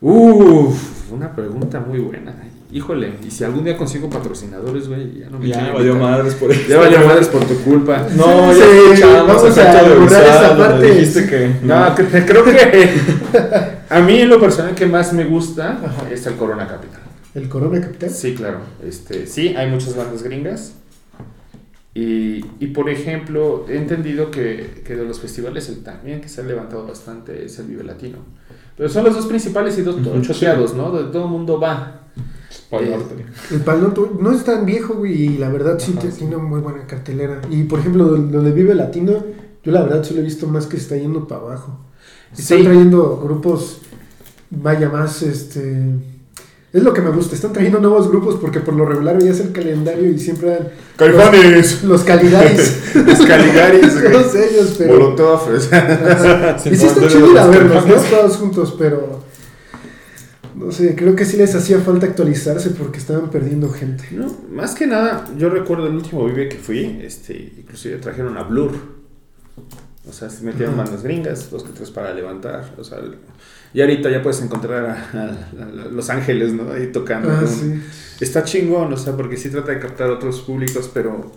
Uf, una pregunta muy buena. Híjole, y si algún día consigo patrocinadores, güey, ya no me Ya valió madres por eso. Ya valió madres por tu culpa. No, Sí, ya escuchamos vamos a borrar esa parte. Dijiste que. No, que- creo que a mí lo personal que más me gusta Ajá. es el Corona Capital. ¿El Corona Capital? Sí, claro. Este, sí, hay muchas bandas gringas. Y, y, por ejemplo, he entendido que, que de los festivales el también que se ha levantado bastante es el Vive Latino. Pero son los dos principales y dos Ujú, choteados, ¿no? Donde todo el mundo va. Pal Eh. El Pal Norte no es tan viejo, güey, y la verdad sí, Ajá, te- sí. tiene muy buena cartelera. Y por ejemplo, lo lo de Vive Latino, yo la verdad solo he visto más que está yendo para abajo. Están Sí. trayendo grupos vaya más, este... Es lo que me gusta, están trayendo nuevos grupos porque por lo regular veías el calendario y siempre eran ¡Caifanes! los Caligaris. Los Caligaris, güey. Todos ellos, pero... Molotov. o sea, Y sí está chido ir a verlos, ¿no? Todos juntos, pero... No sé, creo que sí les hacía falta actualizarse porque estaban perdiendo gente. No, más que nada, yo recuerdo el último Vive que fui, este, inclusive trajeron a Blur. O sea, se metieron Ajá. bandas gringas, dos que tres para levantar. O sea, y ahorita ya puedes encontrar a, a- a Los Ángeles, ¿no? Ahí tocando. Ah, sí. Está chingón, o sea, porque sí trata de captar otros públicos, pero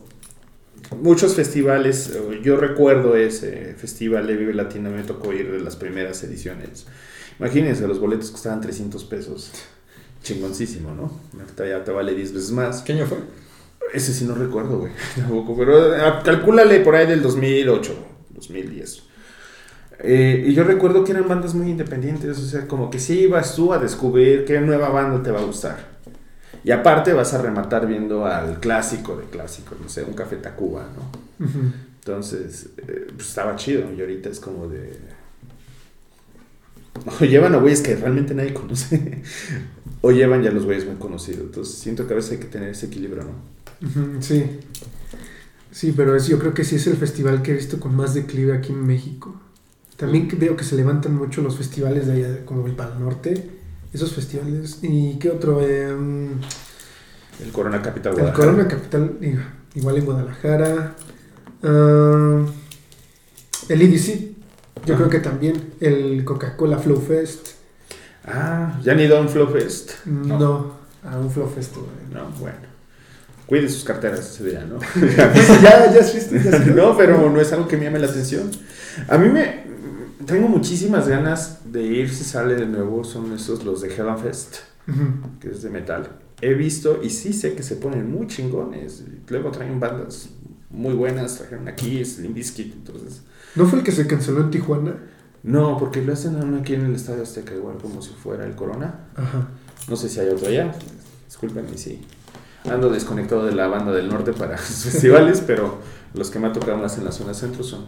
muchos festivales, eh, yo recuerdo ese festival de Vive Latino, me tocó ir de las primeras ediciones. Imagínense, los boletos costaban 300 pesos. Chingoncísimo, ¿no? Ahorita ya te vale 10 veces más. ¿Qué año fue? Ese sí no recuerdo, güey. Tampoco, pero eh, calcúlale por ahí del 2008, 2010. Eh, y yo recuerdo que eran bandas muy independientes, o sea, como que sí ibas tú a descubrir qué nueva banda te va a gustar. Y aparte vas a rematar viendo al clásico de clásicos, no sé, un Café Tacuba, ¿no? Entonces, eh, pues estaba chido. Y ahorita es como de. O llevan a güeyes que realmente nadie conoce. o llevan ya los güeyes muy conocidos. Entonces, siento que a veces hay que tener ese equilibrio, ¿no? Sí. Sí, pero es, yo creo que sí es el festival que he visto con más declive aquí en México. También que veo que se levantan mucho los festivales de allá, como el Pal Norte. Esos festivales. ¿Y qué otro? Em, El Corona Capital el Guadalajara. Corona Capital, igual en Guadalajara. Ah, el EDC, yo Ajá. creo que también. El Coca-Cola Flow Fest. Ah, ya ni Don Flow Fest. No, a un Flow Fest. No, bueno. Cuide sus carteras ese día, ¿no? ya, ya fuiste. Ya fuiste. no, pero no es algo que me llame la atención. A mí me. Tengo muchísimas ganas de ir si sale de nuevo. Son esos los de Hell Fest. Que es de metal. He visto y sí sé que se ponen muy chingones. Luego traen bandas muy buenas, trajeron aquí Slim Bizkit, entonces... ¿No fue el que se canceló en Tijuana? No, porque lo hacen aquí en el Estadio Azteca, igual como si fuera el Corona. Ajá. No sé si hay otro allá, discúlpenme si ando desconectado de la banda del norte para sus festivales, pero los que me ha tocado más en la zona centro son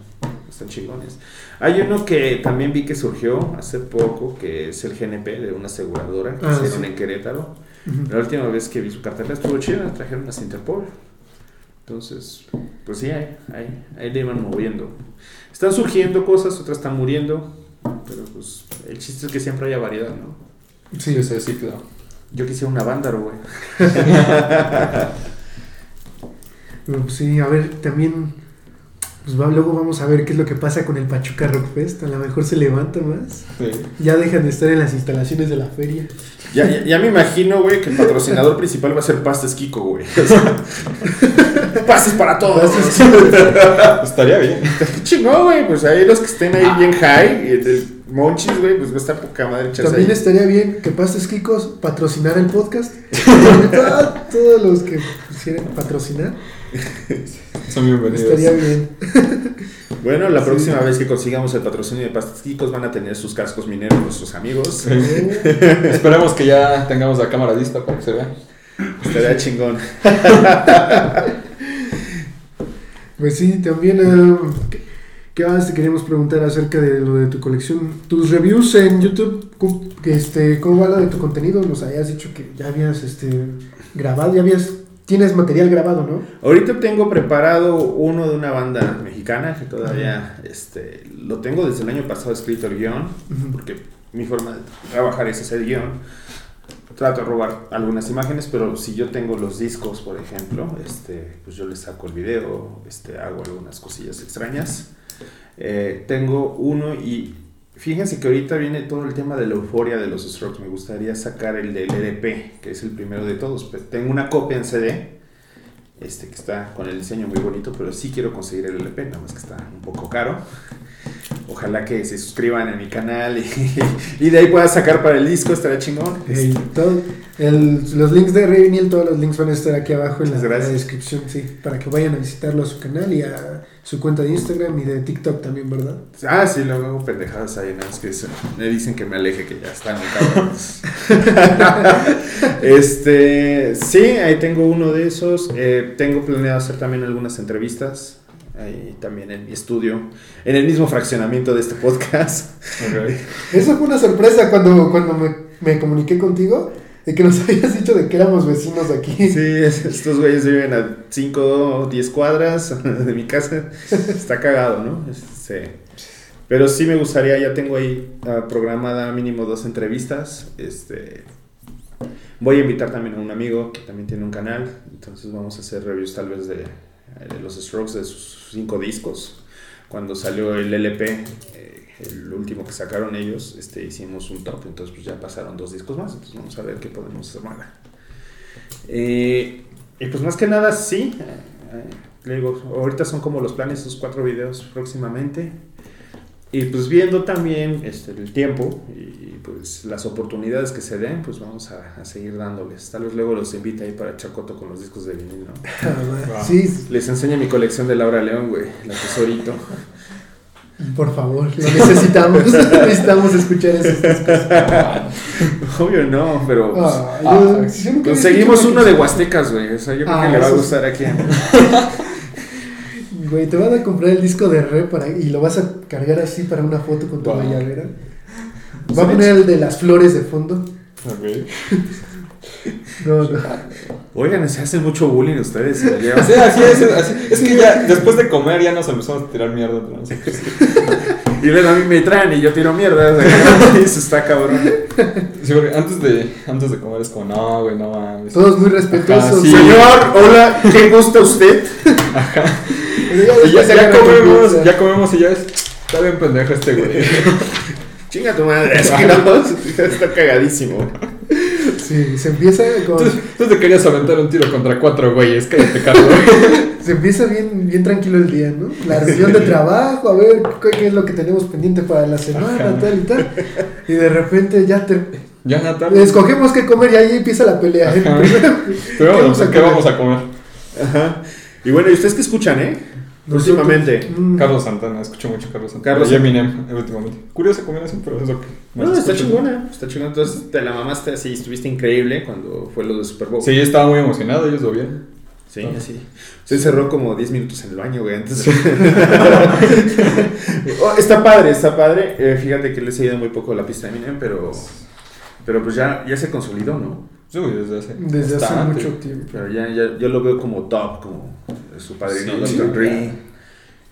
están chingones. Hay uno que también vi que surgió hace poco, que es el GNP de una aseguradora que Ah, hicieron sí. en Querétaro. Ujú. La última vez que vi su cartelera estuvo chida, trajeron las Interpol. Entonces, pues sí, ahí, ahí, ahí le iban moviendo. Están surgiendo cosas, otras están muriendo, pero pues el chiste es que siempre haya variedad, ¿no? Sí, ese ciclo. Yo quisiera una vándaro, güey. Pues, sí, a ver, también. Pues va- luego vamos a ver qué es lo que pasa con el Pachuca Rock Fest. A lo mejor se levanta más. Sí. Ya dejan de estar en las instalaciones de la feria. Ya, ya, ya me imagino, güey, que el patrocinador principal va a ser Pastes Kiko, güey. O sea, Pastes para todos. Estaría bien. Chingón, güey. Pues ahí los que estén ahí bien high, y el Monchis, güey, pues va a estar poca madre También ahí. estaría bien que Pastes Kikos patrocinar el podcast. Todos- Todos los que quisieran patrocinar. Son bienvenidos. Estaría bien. Bueno, la Sí. próxima vez que consigamos el patrocinio de Pastes Kikos van a tener sus cascos mineros nuestros amigos. Sí. Esperemos que ya tengamos la cámara lista para que se vea. Estaría chingón. Pues sí, también. eh, ¿qué- ¿Qué más te queríamos preguntar acerca de lo de tu colección? Tus reviews en YouTube, que este, ¿cómo va lo de tu contenido? Nos habías dicho que ya habías este, grabado, ya habías. Tienes material grabado, ¿no? Ahorita tengo preparado uno de una banda mexicana que todavía este, lo tengo desde el año pasado escrito el guion, porque mi forma de trabajar es hacer guion. Trato de robar algunas imágenes, pero si yo tengo los discos, por ejemplo, este, pues yo les saco el video, este, hago algunas cosillas extrañas. Eh, tengo uno y fíjense que ahorita viene todo el tema de la euforia de los Strokes. Me gustaría sacar el del LP, que es el primero de todos. Tengo una copia en CD, este, que está con el diseño muy bonito, pero sí quiero conseguir el LP, nada más que está un poco caro. Ojalá que se suscriban a mi canal y, y de ahí pueda sacar para el disco, estará chingón. Ey, todo- el- los links de Revinil, todos los links van a estar aquí abajo en la, la descripción, sí, para que vayan a visitarlo a su canal y a su cuenta de Instagram y de TikTok también, ¿verdad? Ah, sí, luego hago pendejadas ahí, nada más que se- me dicen que me aleje, que ya están cabrones. este, sí, ahí tengo uno de esos. Eh, tengo planeado hacer también algunas entrevistas ahí también en mi estudio, en el mismo fraccionamiento de este podcast. Eso fue una sorpresa cuando, cuando me, me comuniqué contigo, de que nos habías dicho de que éramos vecinos aquí. Sí, es- estos güeyes viven a 5 o 10 cuadras de mi casa. Está cagado, ¿no? Sí. Pero sí me gustaría, ya tengo ahí ah, programada mínimo dos entrevistas. Este, voy a invitar también a un amigo que también tiene un canal. Entonces vamos a hacer reviews tal vez de, de los Strokes, de sus cinco discos. Cuando salió el LP, eh, el último que sacaron ellos, este, hicimos un top. Entonces pues ya pasaron dos discos más. Entonces vamos a ver qué podemos tomar. Eh, y pues más que nada, sí. eh, eh, le digo, ahorita son como los planes, esos cuatro videos próximamente. Y pues viendo también este, el tiempo y pues las oportunidades que se den, pues vamos a, a seguir dándoles. Tal vez luego los invite ahí para echar coto con los discos de vinil, ¿no? Ah, Sí, Les enseño mi colección de Laura León, güey, la tesorito. Por favor, lo necesitamos. necesitamos escuchar esos discos. Obvio no, pero pues, Ah, yo- Ah, conseguimos escuchado uno de Huastecas, güey. O sea, yo creo Ah, que le va a gustar aquí. Güey, te van a comprar el disco de re para, y lo vas a cargar así para una foto con tu Wow. Va a poner el de las flores de fondo. Ok. No, no. Oigan, se hacen mucho bullying ustedes. Sí, así es, así- es que ya después de comer ya nos empezamos a tirar mierda entre nosotros. Y luego a mí me traen y yo tiro mierda. güey. Eso está cabrón. Sí, porque antes de, antes de comer es como, no, güey, no mames. Todos muy respetuosos. Ajá, sí. Señor, hola, ¿qué gusta usted? Pero ya Y comemos, ya comemos y ya es. Está bien pendejo este güey. Chinga tu madre, es que no, está cagadísimo. Sí, se empieza con, Tú, tú te querías aventar un tiro contra cuatro güeyes, cállate, Carlos. se empieza bien, bien tranquilo el día, ¿no? La reunión de trabajo, a ver qué, qué es lo que tenemos pendiente para la semana, Ajá. tal y tal. Y de repente ya te Ya, Natal. escogemos qué comer y ahí empieza la pelea. ¿eh? Pero ¿qué vamos, ¿qué comer? vamos a comer? Ajá. Y bueno, ¿y ustedes qué escuchan, eh? Últimamente. Mm, Carlos Santana, escucho mucho Carlos Santana. Carlos y Eminem, últimamente. Curiosa combinación, pero es lo que. más No, está chingona, está chingona. Entonces te la mamaste así, estuviste increíble cuando fue lo de Super Bowl. Sí, estaba muy emocionado, ellos lo vieron. Sí, así. Se cerró como 10 minutos en el baño, güey, antes. Oh, está padre, está padre. Eh, fíjate que le he seguido muy poco la pista de Eminem, pero, pero pues ya, ya se consolidó, ¿no? Sí, güey, desde hace. Desde hace bastante. mucho tiempo. Pero ya, ya yo lo veo como top, como su padrino, Sí, Dr. sí. Dre.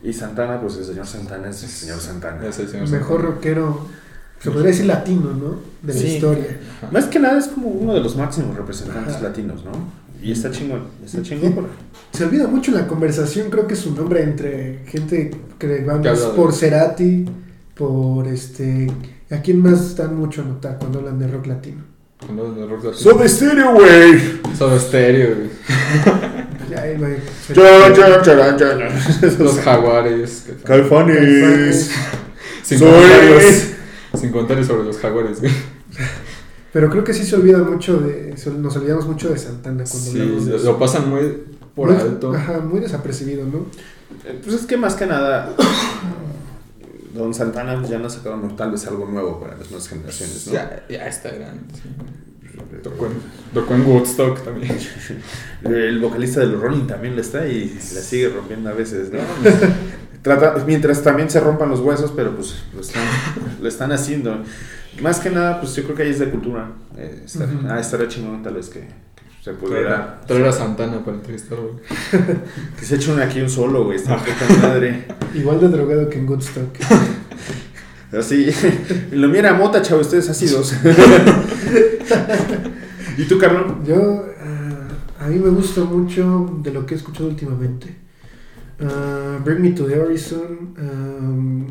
Y Santana, pues el señor Santana es el señor Santana. Es el señor Mejor Santana. rockero, se podría decir latino, ¿no? De la historia. Ajá. Más que nada es como uno de los máximos representantes Ajá. latinos, ¿no? Y está chingón, está chingón. por- Se olvida mucho en la conversación, creo que su nombre entre gente que de- por Cerati, por este... ¿A quién más dan mucho a notar cuando hablan de rock latino? Cuando es de rock latino. Soda Stereo, güey. Cha, cha. Los jaguares. Caifanes. Sin Soy- comentarios. Sin comentarios sobre los jaguares, güey. Pero creo que sí se olvida mucho de... Nos olvidamos mucho de Santana cuando Sí, hablamos de lo, eso. lo pasan muy por Muy- alto. Ajá, muy desapercibido, ¿no? Eh, Pues es que más que nada, Don Santana ya no ha sacado tal vez algo nuevo para las nuevas generaciones, ¿no? Ya, ya está grande. sí. Tocó en, Woodstock también. El vocalista de los Rolling también le está y la sigue rompiendo a veces, ¿no? Trata, mientras también se rompan los huesos, pero pues lo están, lo están haciendo. Más que nada, pues yo creo que ahí es de cultura. Eh, estar-. Ah, estaría chingón tal vez que se pudiera... Traer a Santana para entrevistarlo. güey. Que se eche un aquí un solo, güey. Está poca madre. Igual de drogado que en Woodstock. Así. Lo mira mota, chavo, ustedes ácidos. ¿Y tú, Carlos? Yo, ah, a mí me gusta mucho de lo que he escuchado últimamente. Ah, Bring Me to the Horizon, um,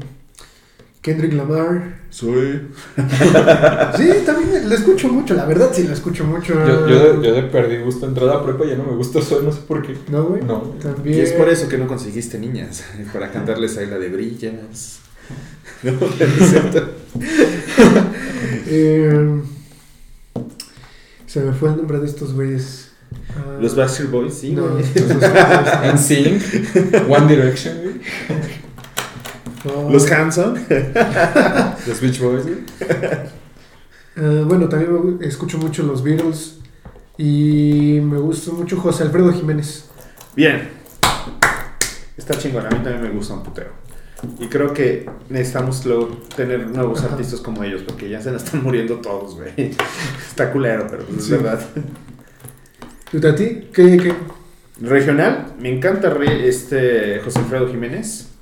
Kendrick Lamar. Soy. Sí, también lo escucho mucho, la verdad sí lo escucho mucho. Yo, yo, yo de perdí gusto. Entré a la prepa y ya no me gusta eso, no sé por qué. ¿No, güey? No. También. Y es por eso que no conseguiste niñas. Para cantarles ahí la de brillas. No. Eh, se me fue el nombre de estos güeyes. Ah, Los Backstreet Boys, sí, no, güey. esos- esos- En Sync, One Direction, güey. Los Hanson. Los Beach Boys. Ah, bueno, también escucho mucho los Beatles. Y me gusta mucho José Alfredo Jiménez. Bien. está chingón, a mí también me gusta un putero. Y creo que necesitamos luego tener nuevos Ajá. artistas como ellos, porque ya se nos están muriendo todos, güey. Está culero, pero pues Sí. es verdad. ¿Y a ti? ¿Qué, qué? Regional, me encanta re- este José Alfredo Jiménez, eh,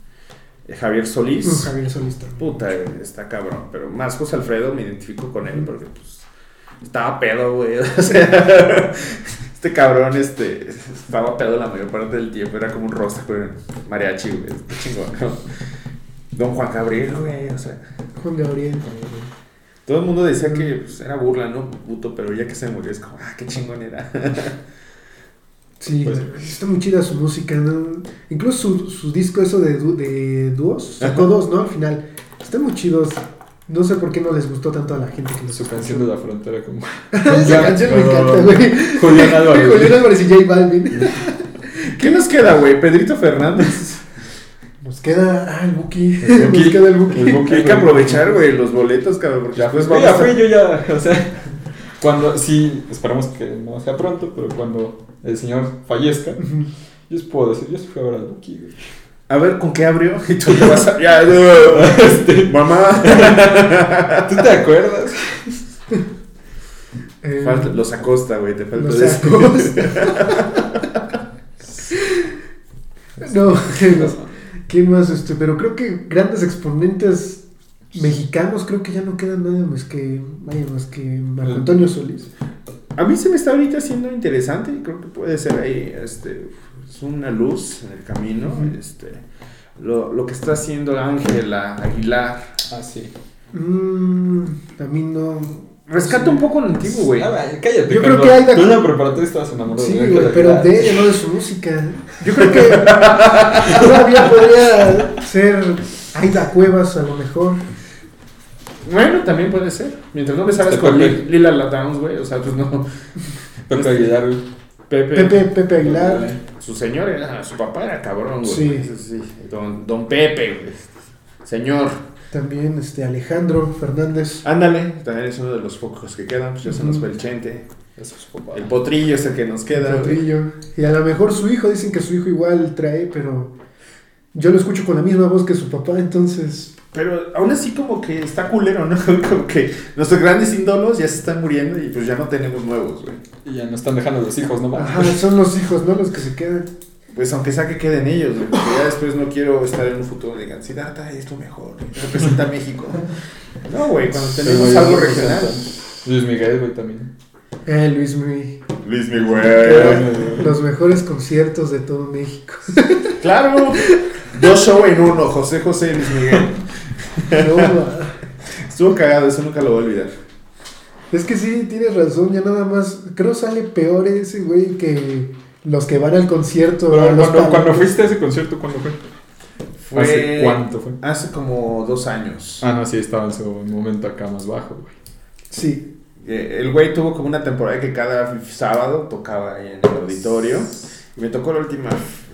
Javier Solís. Javier Solista. Puta, está cabrón. Pero más José Alfredo me identifico con él porque pues estaba pedo, güey. O sea, este cabrón este, estaba pedo la mayor parte del tiempo. Era como un rostro con mariachi, güey. Está chingón, ¿no? Don Juan Gabriel, güey. O sea, Juan Gabriel. todo el mundo decía que pues, era burla, ¿no? Puto, pero ya que se murió es como, ah, qué chingón era. Sí, Pues- está muy chida su música, ¿no? Incluso su, su disco eso de, du- de dúos, sacó dos, ¿no? Al final. Están muy chidos. No sé por qué no les gustó tanto a la gente que Su canción de la frontera como... Esa canción me encanta, güey. Julián Álvarez. Julián Álvarez y J Balvin. ¿Qué nos queda, güey? Pedrito Fernández. Nos queda. Ah, el Buki. El Buki. Nos queda el Buki. Hay que aprovechar, güey, los boletos, cabrón. Porque Ya ya vamos a- fui, yo ya, o sea, cuando, sí, esperamos que no sea pronto, pero cuando el señor fallezca, yo les puedo decir, yo sí fui a ver al Buki, güey. A ver, ¿con qué abrió? Y tú te vas a... Ya, no. Este, Mamá. ¿Tú te acuerdas? Eh, Falta- los Acosta, güey, te falta los decir. sacos. no. ¿Quién más? Este, pero creo que grandes exponentes mexicanos, creo que ya no quedan nada más que. Vaya, más que Marco Antonio Solís. A mí se me está ahorita haciendo interesante y creo que puede ser ahí, este, es una luz en el camino, este, lo, lo que está haciendo Ángela Aguilar. Ah, sí. Mmm, a mí no. Rescata un poco lo antiguo, güey. Ah, cállate, Yo creo que hay Tú en la preparatoria estabas enamorado Sí, de güey, Ángela pero de ella, no de su música. Yo creo que todavía podría ser Aida Cuevas, a lo mejor. Bueno, también puede ser. Mientras no me sabes Este con Pepe. Li- Lila Latowns, güey, o sea, pues no. Pepe Aguilar, güey. Pepe. Pepe, Pepe Aguilar. Su señor era, su papá era cabrón, güey. Sí. Ese sí. Don, don Pepe, güey. Señor. También este Alejandro Fernández. Ándale, también es uno de los pocos que quedan, pues ya se nos fue el Chente. El potrillo es el que nos queda. güey. Potrillo. Y a lo mejor su hijo, dicen que su hijo igual trae, pero yo lo escucho con la misma voz que su papá, entonces. Pero aún así como que está culero, ¿no? Como que nuestros grandes ídolos ya se están muriendo y pues ya no tenemos nuevos, güey. Y ya no están dejando los hijos, ¿no? Ajá, son los hijos, ¿no? Los que se quedan. Pues aunque sea que queden ellos, güey. Porque ya después no quiero estar en un futuro y digan, sí, Data es lo mejor, güey, representa a México. No, güey, cuando tenemos algo regional. Luis Miguel, güey, también. Eh, Luis Miguel. Luis mi Los mejores conciertos de todo México. Claro. Dos show en uno, José José y Luis Miguel. Estuvo cagado, eso nunca lo voy a olvidar. es que sí, tienes razón, ya nada más. Creo sale peor ese güey que los que van al concierto. Pero a los cuando, fuiste a ese concierto, ¿cuándo fue? Fue- ¿Hace cuánto fue? Hace como dos años. Ah, no, sí, estaba en su momento acá más bajo, güey. Sí. Eh, El güey tuvo como una temporada que cada sábado tocaba ahí en el auditorio. Y me tocó la última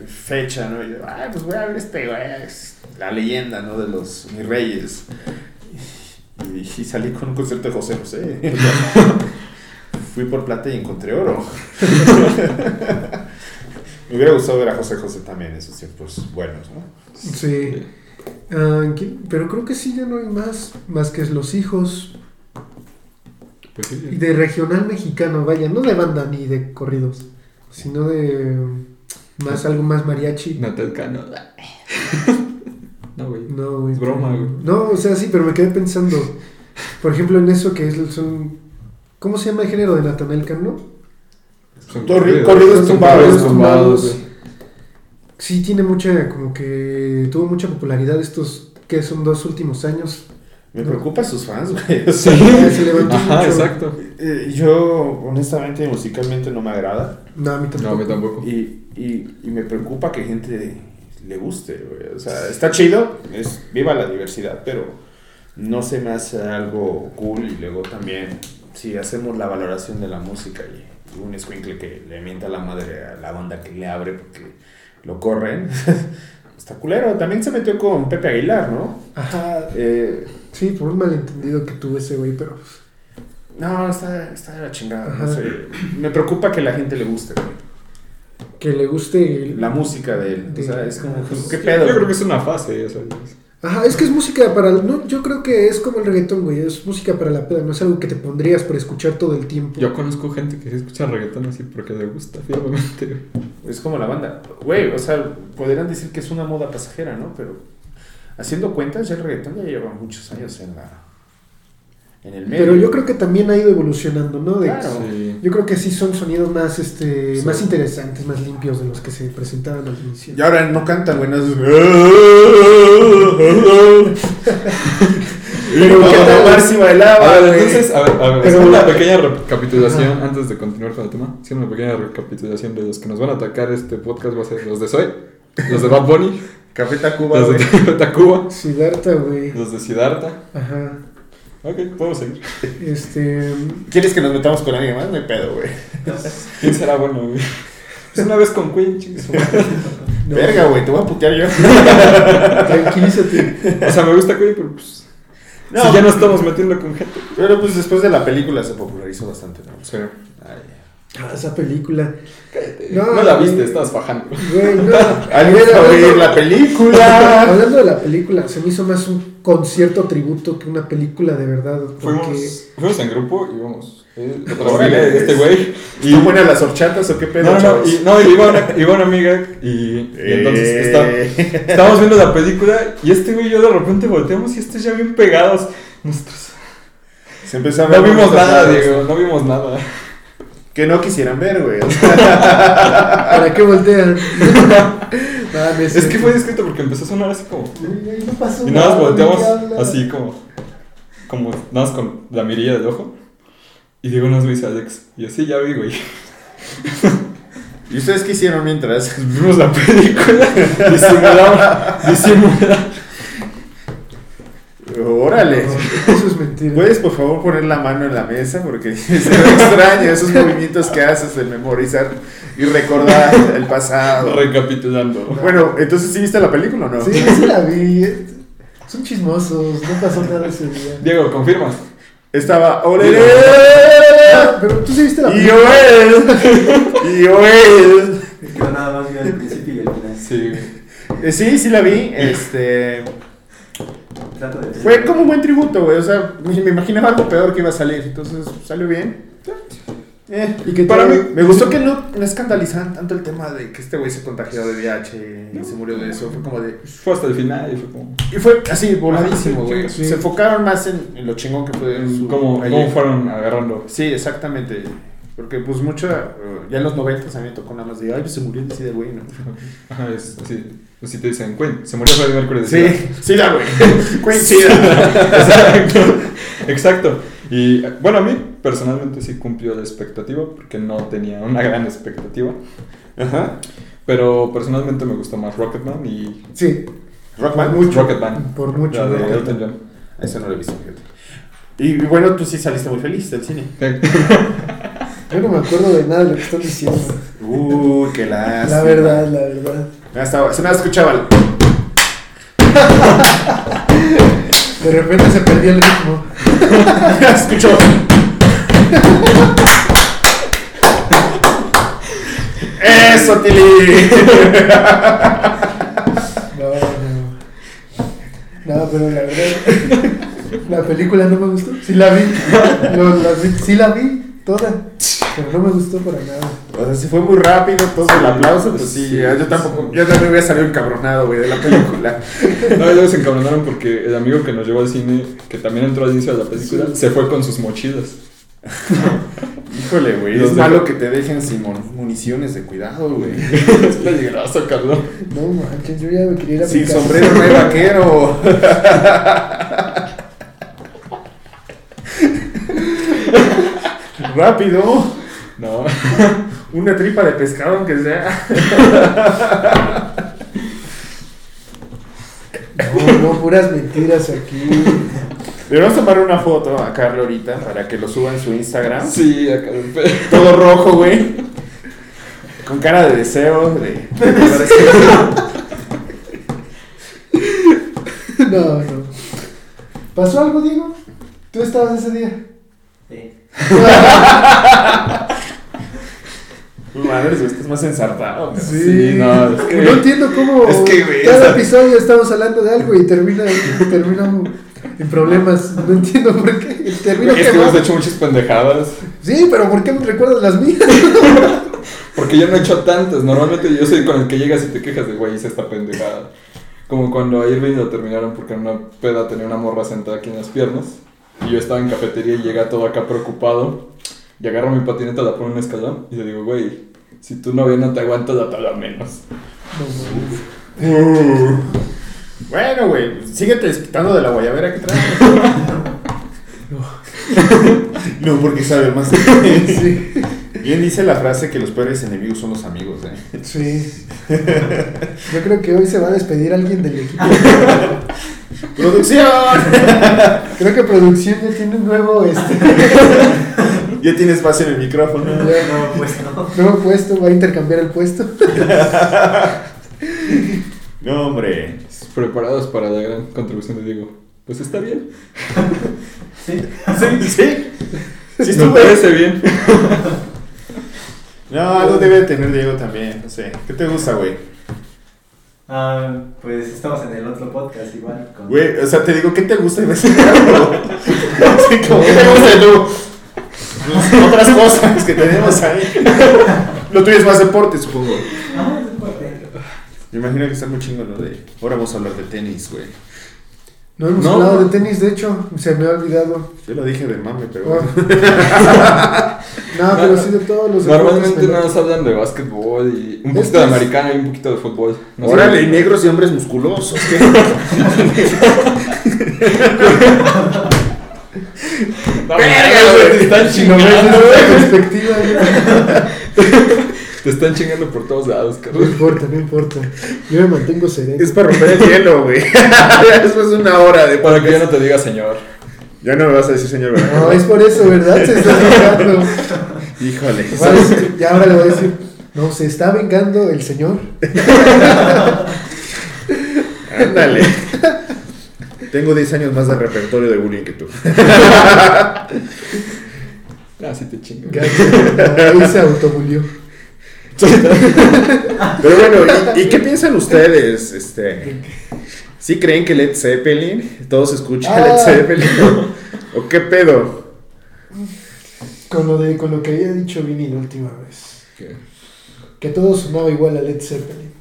fecha, ¿no? Y yo, ay, pues voy a ver este güey. es La leyenda, ¿no? De los mis reyes. Y, y salí con un concierto de José José. Fui por plata y encontré oro. me hubiera gustado ver a José José también esos tiempos buenos, ¿no? Sí. Ah, pero creo que sí, ya no hay más. Más que los hijos. Pues sí. De regional mexicano, vaya, no de banda ni de corridos, sino de más algo más mariachi. Natal Cano. No, güey. No, güey. Es broma, güey. No, o sea, sí, pero me quedé pensando, por ejemplo, en eso que es son ¿Cómo se llama el género de Natanael Cano? Son Corri- corridos. corridos tumbados. corridos. Sí, tiene mucha, como que tuvo mucha popularidad estos, que son dos últimos años. Me preocupa sus fans, güey. Sí. Se levantó Ajá, mucho. exacto. eh, yo, honestamente, musicalmente no me agrada. No, a mí tampoco. No, a mí tampoco. Y, y, y me preocupa que gente le guste, güey. O sea, está chido, es viva la diversidad, pero no se me hace algo cool. Y luego también, si hacemos la valoración de la música y un escuincle que le mienta la madre a la banda que le abre porque lo corren, está culero. También se metió con Pepe Aguilar, ¿no? Ajá. Eh, Sí, por un malentendido que tuve ese güey, pero no, está, está de la chingada. No Ajá. sé. Me preocupa que la gente le guste, güey. que le guste. el- La música de él. O sea, es como, ¿qué Yo pedo? creo que es una fase, o sea, es- Ajá, es que es música para. No, yo creo que es como el reggaetón, güey. Es música para la peda, no es algo que te pondrías por escuchar todo el tiempo. Yo conozco gente que sí escucha reggaetón así porque le gusta, firmemente. Es como la banda. Güey, o sea, podrían decir que es una moda pasajera, ¿no? Pero haciendo cuentas, ya el reggaetón ya lleva muchos años en la. En el medio. Pero yo creo que también ha ido evolucionando, ¿no? De- Claro. Sí. Yo creo que sí son sonidos más, este, Sí. más interesantes, más limpios de los que se presentaban al inicio. Y ahora no cantan. No es... Pero, ¿qué tal? Omar sí bailaba, A ver, entonces, a ver, a ver, Pero una pequeña recapitulación Ajá. antes de continuar con el tema. Haciendo una pequeña recapitulación de los que nos van a atacar este podcast va a ser los de Soy, los de Bad Bunny, Café Tacuba, los de Tacuba, Siddhartha, güey. los de Siddhartha. Ajá. Ok, podemos seguir. Este. ¿Quieres que nos metamos con alguien más? No hay pedo, güey. ¿Quién será bueno, güey? Pues una vez con Queen, no, Verga, güey, te voy a putear yo. Tranquilízate. O sea, me gusta Queen, pero pues. No, si ya nos estamos metiendo con gente. Pero pues después de la película se popularizó bastante, ¿no? Sí. Ay, Ah, esa película. No, No, la güey. viste, estabas fajando. Güey, no. ¿Alguien ver la película? Hablando de la película, se me hizo más un concierto tributo que una película de verdad. Porque Fuimos, fuimos en grupo y íbamos. Eh, este güey. ¿Y ¿Están buenas las horchatas o qué pedo, No, no, y, no, y iba, una, iba una amiga y, y entonces Eh. está- estábamos viendo la película y este güey y yo de repente volteamos y estos ya bien pegados. Nuestros... Se empezó a No vimos nada. Diego, no vimos nada. Que no quisieran ver, güey. O sea, ¿Para qué voltean? No Es que fue discreto porque empezó a sonar así como... Ay, no pasó Y nada más nada, volteamos así como... Como nada más con la mirilla del ojo. Y Diego nos dice Alex. Y así ya vi, güey. ¿Y ustedes qué hicieron mientras? Vimos la película. Disimulamos. Disimulamos. Órale. Eso es mentira. ¿Puedes por favor poner la mano en la mesa? Porque se me extraña esos movimientos que haces de memorizar y recordar el pasado. Recapitulando. Bueno, entonces sí viste la película o no? Sí, sí la vi. Son chismosos, no pasó nada ese día. Diego, confirmas. Estaba ¡Olele! Ah, Pero tú sí viste la Y película. Joel. Y Joel. Me quedó nada más bien el principio y el final. Sí. Eh, Sí, sí la vi. Este. Trato de Fue como un buen tributo, güey. O sea, me me imaginaba algo peor que iba a salir. Entonces salió bien. Eh, ¿Y qué para mí, me gustó que no, no escandalizaran tanto el tema de que este güey se contagió de VIH y se murió de eso. Fue como de. Fue hasta el final y fue como. Y fue así, voladísimo, Sí, güey. sí. Se enfocaron más en, en lo chingón que fue su. Cómo, fueron agarrando. Sí, exactamente. Porque, pues, mucho. eh, ya en los 90 a mí me tocó nada más de. Ay, pues se murió de SIDA, güey, ¿no? Ajá, es así. Así te dicen, Queen, se murió Freddie Mercury de Sí, SIDA". SIDA, güey. Coincida. Exacto. Exacto. Y bueno, a mí personalmente sí cumplió la expectativa porque no tenía una gran expectativa. Ajá. Pero personalmente me gustó más Rocketman y. Sí, Rockman. Mucho. Rocketman. por mucho. La de. Elton John. Eso no lo he visto, fíjate. Y, y bueno, tú sí saliste muy feliz del cine. Yo no me acuerdo de nada de lo que están diciendo. Uh, qué lástima. La verdad, la verdad. Se nada escuchaba. el- De repente se perdió el ritmo. Escuchó. Eso, Tili. No, no. No, pero la verdad. La película no me gustó. Sí la vi. Lo- la vi- sí la vi toda. Pero no me gustó para nada. O sea, se fue muy rápido, todo el aplauso, pues sí, Sí, yo tampoco, yo también hubiera salido encabronado, güey, de la película. No, ellos se encabronaron porque el amigo que nos llevó al cine, que también entró al inicio de la película, Sí. se fue con sus mochilas. Híjole, güey, Los es de- malo que te dejen sin mun- municiones de cuidado, güey. es peligroso, Carlos. No manches, yo ya me quería ir a mi Sin casa. sombrero no hay vaquero. Rápido, No. una tripa de pescado aunque sea. No, no, puras mentiras aquí. Deberíamos tomar una foto a Carlos ahorita para que lo suba en su Instagram. Sí, pe- Todo rojo, güey. Con cara de deseo, de... No, no. ¿Pasó algo, Diego? ¿Tú estabas ese día? Sí. Madres, güey, estás más ensartado. güey. Sí, no, es que- no entiendo cómo Es que, güey, cada o sea- episodio estamos hablando de algo y termina, termina en problemas. No entiendo por qué. Termino Es que hemos hecho muchas pendejadas. Sí, pero ¿por qué me recuerdas las mías? Porque yo no he hecho tantas. Normalmente yo soy con el que llegas y te quejas de, güey, hice esta pendejada. Como cuando a Irving lo terminaron porque en una peda tenía una morra sentada aquí en las piernas. Y yo estaba en cafetería y llega todo acá preocupado. Y agarro mi patineta, la pongo en un escalón y le digo, güey, si tu novia no te aguanta, dátela menos. Bueno, güey, síguete desquitando de la guayabera que traes. no, porque sabe más. Sí, Bien dice la frase que los peores enemigos son los amigos, ¿eh? sí. Yo creo que hoy se va a despedir alguien del equipo. ¡Producción! Creo que producción ya tiene un nuevo, este, ya tiene espacio en el micrófono. No, pues no. nuevo puesto, va a intercambiar el puesto. No, hombre. Preparados para la gran contribución de Diego. Pues está bien. Sí. Sí, sí. Sí, Me parece bien. No, algo debe de tener Diego también. No sé. ¿Qué te gusta, güey? Ah, pues estamos en el otro podcast igual. Con... Güey, o sea, te digo, ¿qué te gusta? Y me dices, algo. Sí, como, ¿qué te gusta tú? Pues, otras cosas que tenemos ahí. Lo tuyo es más deporte, supongo. Ah, deporte. Me imagino que está muy chingo lo de. Ahora vamos a hablar de tenis, güey. No hemos No. hablado de tenis, de hecho, se me ha olvidado. Yo lo dije de mame, pero. Ah. no, pero sí de todos los Normalmente deportes, nada más hablan de básquetbol y un Es poquito de es- americano y un poquito de fútbol. No. Órale, y negros y hombres musculosos. ¿qué? Verga, güey, te están chingando. güey. perspectiva, Te están chingando por todos lados, no cabrón. importa, no importa. Yo me mantengo sereno. Es para romper el hielo, güey. Eso es una hora de. Para que ya no te diga señor. Ya no me vas a decir, señor, ¿verdad? No, es por eso, ¿verdad? Se está vengando. Híjole. Y ahora le voy a decir, no, se está vengando el señor. Ándale. Tengo 10 años más de repertorio de bullying que tú. Ah, sí te chingo. Ahí se autobulió. Pero bueno, ¿y, y qué piensan ustedes? Este, ¿Sí creen que Led Zeppelin? ¿Todos escuchan Ah. Led Zeppelin? ¿O qué pedo? Con lo, de, con lo que había dicho Vini la última vez. ¿Qué? Que todo sonaba igual a Led Zeppelin.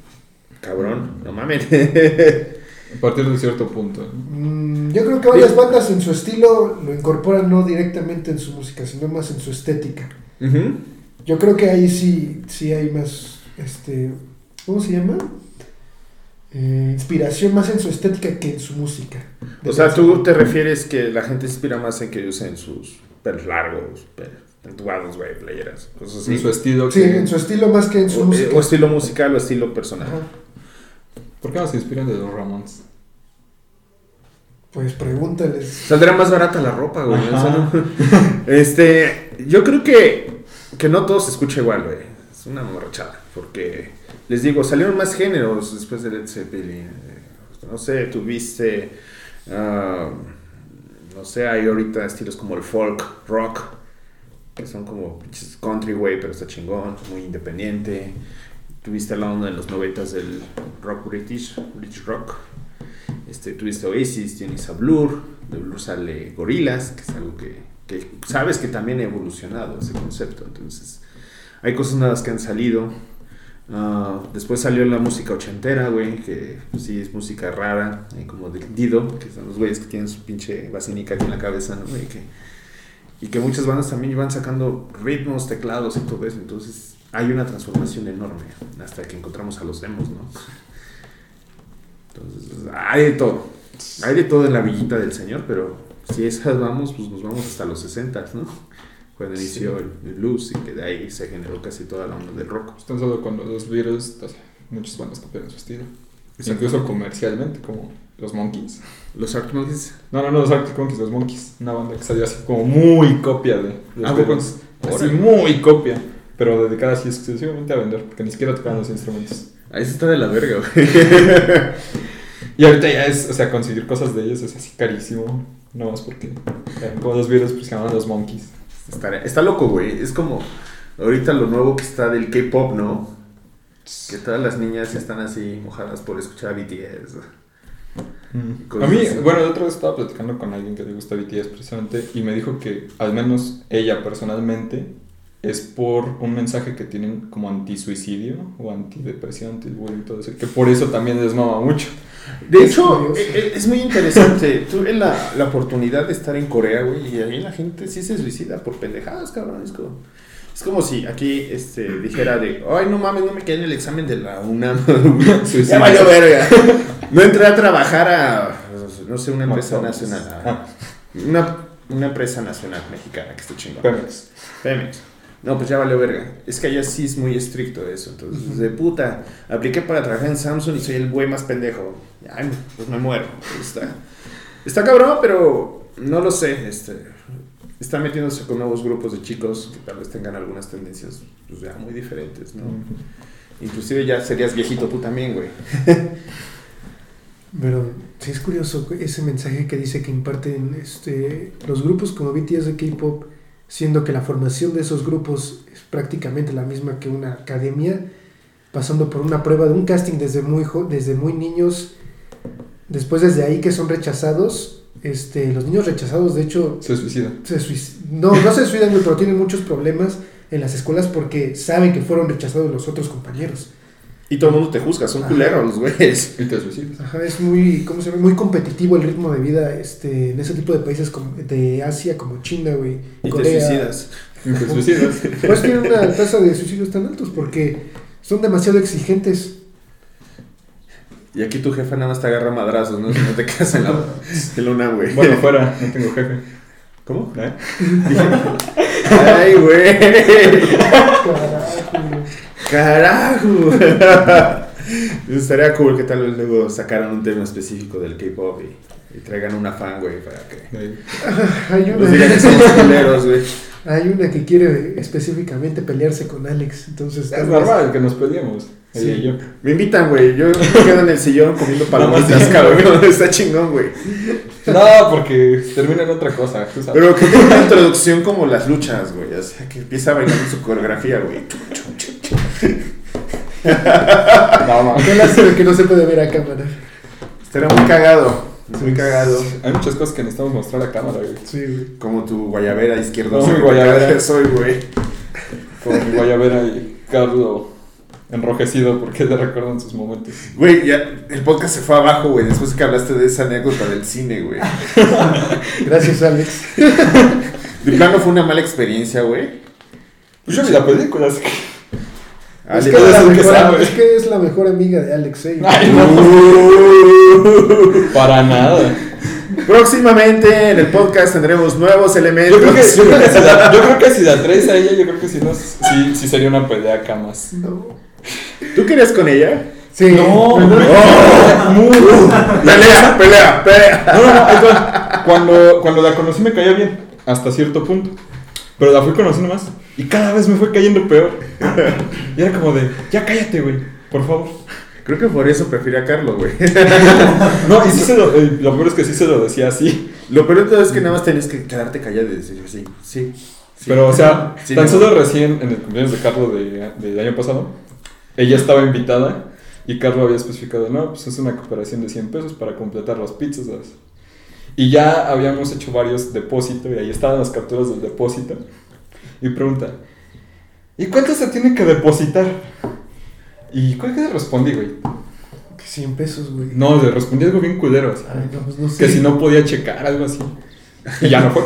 Cabrón, no mames. A partir de cierto punto. ¿no? Mm, yo creo que varias bandas en su estilo lo incorporan no directamente en su música, sino más en su estética. Ujú. Yo creo que ahí sí, sí hay más, este, ¿cómo se llama? Eh, inspiración más en su estética que en su música. O sea, tú te refieres que la gente se inspira más en que usen sus pelos largos, pelos tatuados, güey, playeras, cosas así. En su estilo. Sí, que- en su estilo más que en su o, música. o estilo musical o estilo personal. Ajá. ¿Por qué no se inspiran de los Ramones? Pues pregúntales. Saldrá más barata la ropa, güey. No- Este, yo creo que, que no todo se escucha igual, güey. Es una morrachada. Porque, les digo, salieron más géneros después de Led Zeppelin. Eh, No sé, tuviste, ah, no sé, hay ahorita estilos como el folk, rock, que son como country, güey, pero está chingón, muy independiente. Tuviste la onda en los noventas del rock british, British rock. Este, tuviste Oasis, tienes a Blur, de Blur sale Gorillaz, que es algo que, que sabes que también ha evolucionado ese concepto. Entonces, hay cosas nuevas que han salido. Ah, después salió la música ochentera, güey, que pues, sí es música rara, eh, como del Dido, que son los güeyes que tienen su pinche basinica aquí en la cabeza, ¿no? Y que, y que muchas bandas también van sacando ritmos, teclados y todo eso. Entonces, hay una transformación enorme hasta que encontramos a los demos, ¿no? Entonces, hay de todo. Hay de todo en la villita del señor, pero si esas vamos, pues nos vamos hasta los 60, ¿no? Cuando inició el, el blues y que de ahí se generó casi toda la onda del rock. Están solo con los Beatles, muchas bandas copian su estilo. Incluso comercialmente, como los Monkeys. Los Arctic Monkeys. No, no, no, los Arctic Monkeys, los Monkeys. Una banda que salió así como muy copia de los Ah, Beatles. Así muy copia. Pero dedicada así exclusivamente a vender, porque ni siquiera tocaban los instrumentos. Ahí sí está de la verga, güey. Y ahorita ya es, o sea, conseguir cosas de ellos es así carísimo. No más porque, como los Beatles, pues se llaman los Monkeys. Está, está loco, güey. Es como, ahorita lo nuevo que está del K-pop, ¿no? Que todas las niñas están así mojadas por escuchar a BTS. Mm. A mí, así. bueno, el otro día estaba platicando con alguien que le gusta BTS precisamente y me dijo que al menos ella personalmente es por un mensaje que tienen como anti-suicidio o antidepresión, anti-bullying, todo eso, que por eso también les mama mucho. De hecho, e- e- es muy interesante. Tuve la, la oportunidad de estar en Corea, güey, y ahí la gente sí se suicida por pendejadas, cabrón. Es como, es como si aquí este, dijera de, ay, no mames, no me quedé en el examen de la UNAM. ya valió verga. No entré a trabajar a, no sé, una empresa nacional. Ah, Una, una empresa nacional mexicana que está chingón. Pemex. Pemex. No, pues ya valió verga. Es que allá sí es muy estricto eso. Entonces, de puta, apliqué para trabajar en Samsung y soy el güey más pendejo. Ay, pues me muero. Está, está cabrón, pero no lo sé. Este, está metiéndose con nuevos grupos de chicos que tal vez tengan algunas tendencias pues, ya muy diferentes, ¿no? Inclusive ya serías viejito tú también, güey. Pero sí es curioso ese mensaje que dice que imparten este, los grupos como BTS de K-pop, siendo que la formación de esos grupos es prácticamente la misma que una academia, pasando por una prueba de un casting desde muy, desde muy niños, después desde ahí que son rechazados. Este, los niños rechazados, de hecho, Se suicida. se suic- no, no se suicidan, pero tienen muchos problemas en las escuelas porque saben que fueron rechazados los otros compañeros. Y todo el mundo te juzga, son culeros los güeyes. Y te suicidas. Ajá, es muy, ¿cómo se llama? Muy competitivo el ritmo de vida este, en ese tipo de países como, de Asia como China, güey. Y te Corea. suicidas. Y te suicidas. Pues tienen una tasa de suicidios tan altos porque son demasiado exigentes. Y aquí tu jefa nada más te agarra madrazos, ¿no? Si no te quedas en la, en la UNAM, güey. Bueno, fuera, no tengo jefe. ¿Cómo? ¿Eh? Ay, güey. Carajo. Estaría cool que tal vez luego sacaran un tema específico del K-pop y, y traigan una fan, güey, para que. Hay nos digan que una, somos culeros, güey. hay una que quiere específicamente pelearse conAlex. Entonces, Es vez- normal que nos peleemos. Sí. y yo. Me invitan, güey. Yo me quedo en el sillón comiendo palomitas, cabrón. Está chingón, güey. No, porque termina en otra cosa. tú sabes. Pero que tenga una introducción como las luchas, güey. O sea, que empieza bailando su coreografía, güey. No, ma. Qué lástima que no se puede ver a cámara. Estaría muy cagado. Muy cagado. Hay muchas cosas que necesitamos mostrar a cámara, güey. Sí, güey. Como tu guayabera izquierda. Como mi guayabera. Soy, güey. Como mi guayabera y Carlos enrojecido porque te recuerdan sus momentos. Güey, ya el podcast se fue abajo, güey. Después que hablaste de esa anécdota del cine, güey. Gracias, Alex. De plano fue una mala experiencia, güey. Pues yo vi la película, así que. Es que, es la mejor, sabe. es que es la mejor amiga de Alex. ¿eh? Ay, no, Uh. para nada. Próximamente en el podcast tendremos nuevos elementos. Yo creo que, yo creo que si la, yo creo que si la traes a ella, yo creo que si no, sí, sí sería una pelea acá más. No. ¿Tú querías con ella? Sí. No, pero güey. ¡Oh! pelea, pelea, pelea. No, no, no, cuando, cuando la conocí me caía bien, hasta cierto punto. Pero la fui conociendo más y cada vez me fue cayendo peor. Y era como de, ya cállate, güey, por favor. Creo que por eso prefiero a Carlos, güey. No, y sí se lo, eh, lo peor es que sí se lo decía así. Lo peor de todo es que nada más tenías que quedarte callado y decir sí, sí. sí. Pero, o sea, Sí, tan no. solo recién en el cumpleaños de Carlos de- del año pasado, ella estaba invitada y Carlos había especificado, no, pues es una cooperación de 100 pesos para completar las pizzas. ¿sabes? Y ya habíamos hecho varios depósitos y ahí estaban las capturas del depósito. Y pregunta, ¿y cuánto se tiene que depositar? ¿Y cuál que le respondí, güey? 100 pesos, güey. No, le respondí algo bien culero, así, Ay, no, pues no sé. que si no podía checar, algo así. Y ya no fue.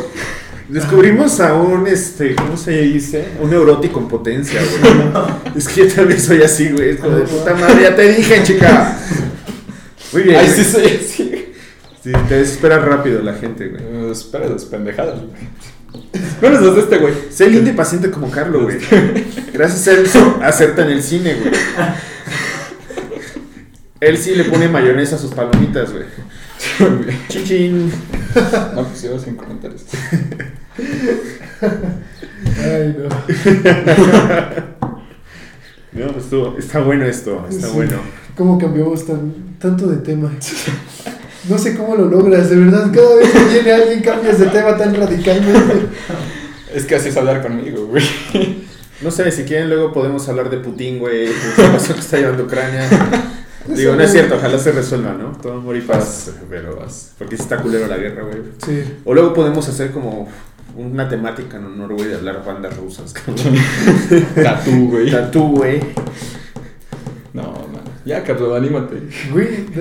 Descubrimos a un, este, ¿cómo se dice? Un neurótico en potencia, güey. es que yo también soy así, güey. Es como de puta madre, ya te dije, chica. Muy bien. Ay, sí soy así. Sí, te desesperas rápido la gente, güey. Eh, espera las pendejadas, güey. Menos las de este güey. Sé lindo y paciente como Carlos, güey. Gracias a eso acerta en el cine, güey. Él sí le pone mayonesa a sus palomitas, güey. Chichín. No, pues iba sin comentarios. Ay, no. No, pues estuvo- está bueno esto, está Sí. bueno. ¿Cómo cambiamos tan, tanto de tema? No sé cómo lo logras, de verdad. Cada vez que viene alguien cambias de tema tan radicalmente. Es que así es hablar conmigo, güey. No sé, si quieren luego podemos hablar de Putin, güey, de la situación que está llevando Ucrania. Digo, no es cierto, ojalá se resuelva, ¿no? Todo amor y paz, pero porque sí está culero la guerra, güey. Sí. O luego podemos hacer como una temática en honor, güey, de hablar bandas rusas, cabrón. Tatú, güey. Tatú, güey. No, man. Ya, Carlos, anímate. Güey,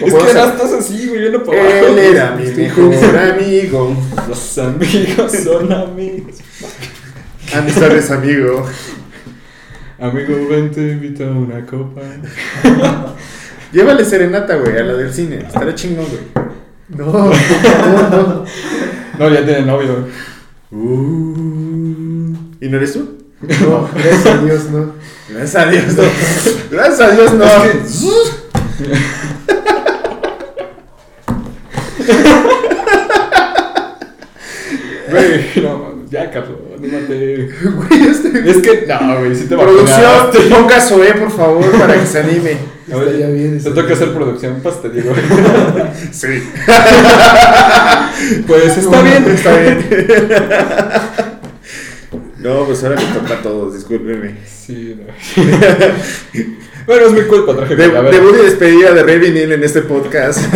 Es que no estás así, güey, yo no puedo. Él era mi Estoy mejor amigo. Los amigos son amigos. Amistad es amigo. Amigo, ven, te invito a una copa. Llévale serenata, güey, a la del cine. Estará chingón, güey. no, no, no. No, ya tiene novio. Uh, ¿Y no eres tú? No, gracias a Dios, no. Gracias a Dios, no. Gracias a Dios, no. Güey, no, ya, Carlos, anímate. Güey, este. Es que, no, güey, sí te Producción, vacunaste. ponga Zoé, por favor, para que se anime. A ver, Estaría bien, Te toca hacer producción, te digo. Sí. Pues está bien. Está bien. No, pues ahora me toca a todos, discúlpenme. Sí, no. Bueno, es mi culpa, traje De- debut y despedida de Rey Vinil en este podcast.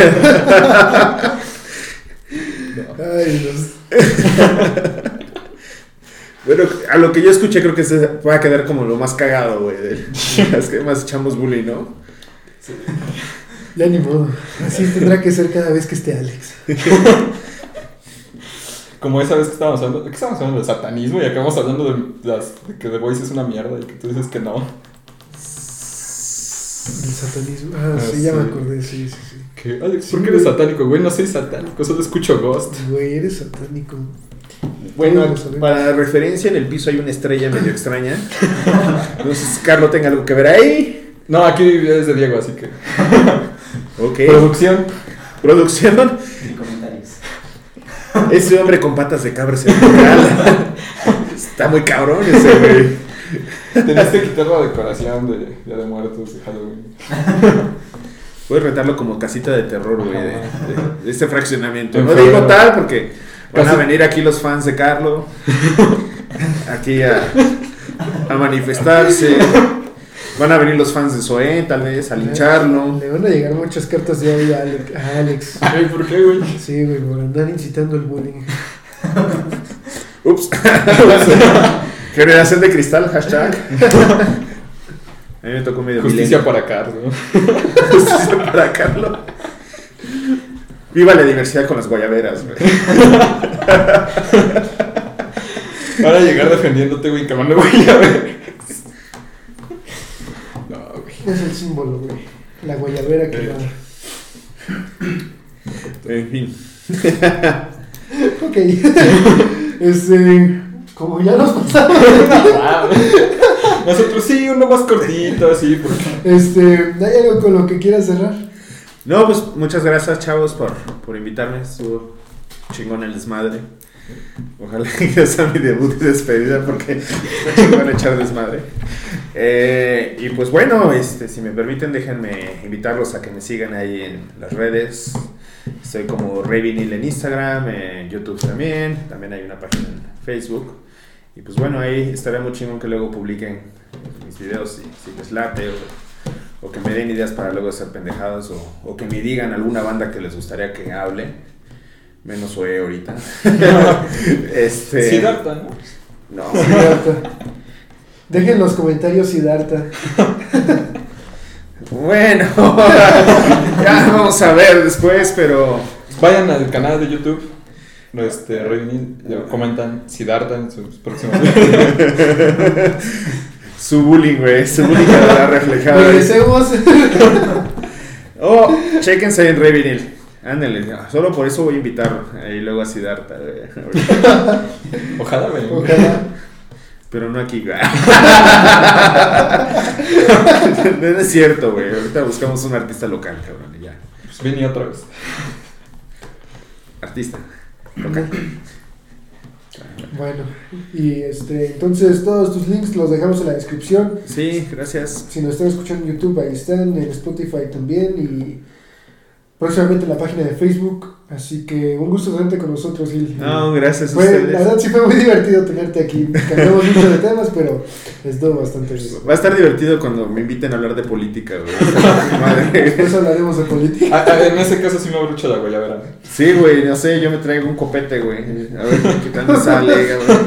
Ay, Dios. Bueno, a lo que yo escuché creo que se va a quedar como lo más cagado, güey. Las que más echamos bullying, ¿no? Ya ni modo. Así tendrá que ser cada vez que esté Alex. Como esa vez que estábamos hablando, ¿de qué estábamos hablando? De satanismo y acabamos hablando de, las, de que The Voice es una mierda y que tú dices que no. El satanismo. Ah, Ah, sí, ya me acordé, sí, sí, sí. ¿Qué? Alex, Sí, ¿por qué eres güey. satánico? Güey, no soy satánico, solo escucho Ghost. Güey, eres satánico. Bueno, para referencia, en el piso hay una estrella medio extraña. No sé si Carlos tenga algo que ver ahí. No, aquí es de Diego, así que. Ok. Producción. Producción. Ese hombre con patas de cabra es el real. Está muy cabrón ese, güey. Tenías que quitar la decoración de Día de Muertos de Halloween. Puedes retarlo como casita de terror, güey, de, de- de este fraccionamiento. En No digo tal porque van a venir aquí los fans de Carlo. Aquí a, a manifestarse. Van a venir los fans de Zoé, tal vez, a lincharlo. Le van a llegar muchas cartas de odio a Alex. a Alex. Ay, ¿por qué, güey? Sí, güey, por andar incitando el bullying. Ups. Generación de cristal, hashtag. A mí me tocó medio Justicia milenio. para Carlos. Justicia para Carlo. Viva la diversidad con las guayaberas, güey. Ahora llegar defendiéndote, güey, que me voy a ver. No, güey. Es el símbolo, güey. La guayabera que Eh. va. En fin. Ok. este. Como ya nos pasamos. Nosotros sí, uno más cortito, así, porque. Este. ¿Hay algo con lo que quieras cerrar? No, pues muchas gracias, chavos, por, por invitarme. Estuvo chingón el desmadre. Ojalá que sea mi debut y despedida porque está chingón echar desmadre. Eh, y pues bueno, este, si me permiten, déjenme invitarlos a que me sigan ahí en las redes. Estoy como Rey Vinil en Instagram, en YouTube también. También hay una página en Facebook. Y pues bueno, ahí estaría muy chingón que luego publiquen mis videos si, si les late o, o que me den ideas para luego hacer pendejadas o, o que me digan alguna banda que les gustaría que hable. Menos OE ahorita. este. ¿no? No. Dejen en los comentarios Siddhartha. Bueno, ya vamos a ver después, pero Vayan al canal de YouTube. Este, comentan Siddhartha en sus próximos su bullying, güey, su bullying quedará reflejado. Regresemos. Oh, chéquense en Revinil. Ándale, solo por eso voy a invitar ahí luego a Siddhartha. Ojalá, güey. Ojalá. Pero no aquí, güey. No es cierto, güey. Ahorita buscamos un artista local, cabrón, y ya. Pues vine otra vez. Artista. Local. Bueno, y este, entonces todos tus links los dejamos en la descripción. Sí, gracias. Si nos están escuchando en YouTube, ahí están, en Spotify también. Y próximamente en la página de Facebook. Así que un gusto tenerte con nosotros, Gil. No, gracias a Fue, la verdad sí fue muy divertido tenerte aquí. Cambiamos mucho de temas, pero estuvo bastante bien. Va a estar divertido cuando me inviten a hablar de política, güey. Madre. Después hablaremos de política. Ah, ah, en ese caso sí me abrocho la guayabera. Sí, güey, no sé, yo me traigo un copete, güey. A ver qué tanto sale, cabrón.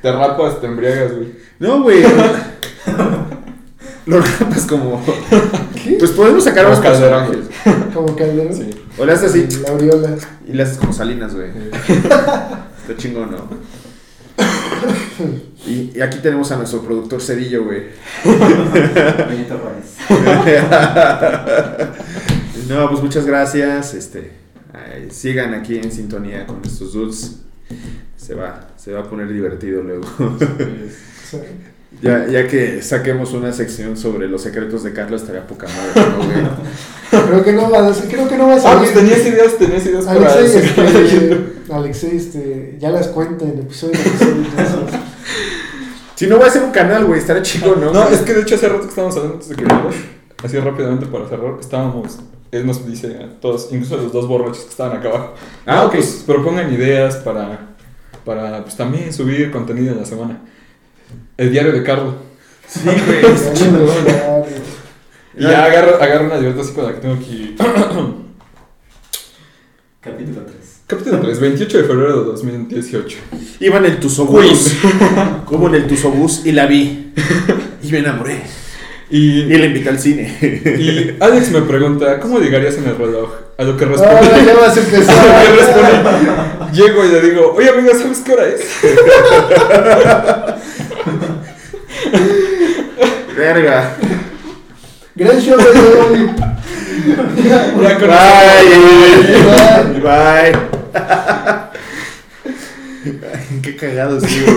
Te rapas, te embriagas, güey. No, güey. Lo rapas como. ¿Qué? Pues podemos sacar los Calderón, personajes. Como Calderón. Sí. O le haces así La aureola. y le haces como salinas, güey. Está chingón, ¿no? Y, y aquí tenemos a nuestro productor Cedillo, güey. No, pues muchas gracias. Este, ay, sigan aquí en sintonía con estos dudes. Se va, se va a poner divertido luego. Ya, ya que saquemos una sección sobre los secretos de Carlos, estaría poca madre, ¿no, güey? creo que no va a creo que no va a Ah, salir. pues tenías ideas, tenías ideas para Alexei, seguir este. Alexei, este, ya las cuenta en el episodio. de episodio, Si no, voy a hacer un canal, güey, estaría chico, ¿no? No, es que de hecho hace rato que estábamos hablando antes de que vinieras, así rápidamente para cerrar, estábamos, él nos dice a todos, incluso a los dos borrachos que estaban acá abajo, Ah, "No, ok. pues propongan ideas para, para pues también subir contenido en la semana. El diario de Carlos. Sí, güey, Y ya agarro, agarro una libreta así con la que tengo aquí. Capítulo 3. Capítulo 3, 28 de febrero de 2018. Iba en el Tusobús. Como en el Tusobús y la vi. Y me enamoré. Y, Y la invité al cine. y Alex me pregunta, ¿cómo llegarías en el reloj? A lo que Ah, responde. ya vas a a lo que empezar. responde, Llego y le digo, oye amigo, ¿sabes qué hora es? Verga. Gran show de hoy. Ya con Bye. Bye. Ay, Qué cagado, sí, güey.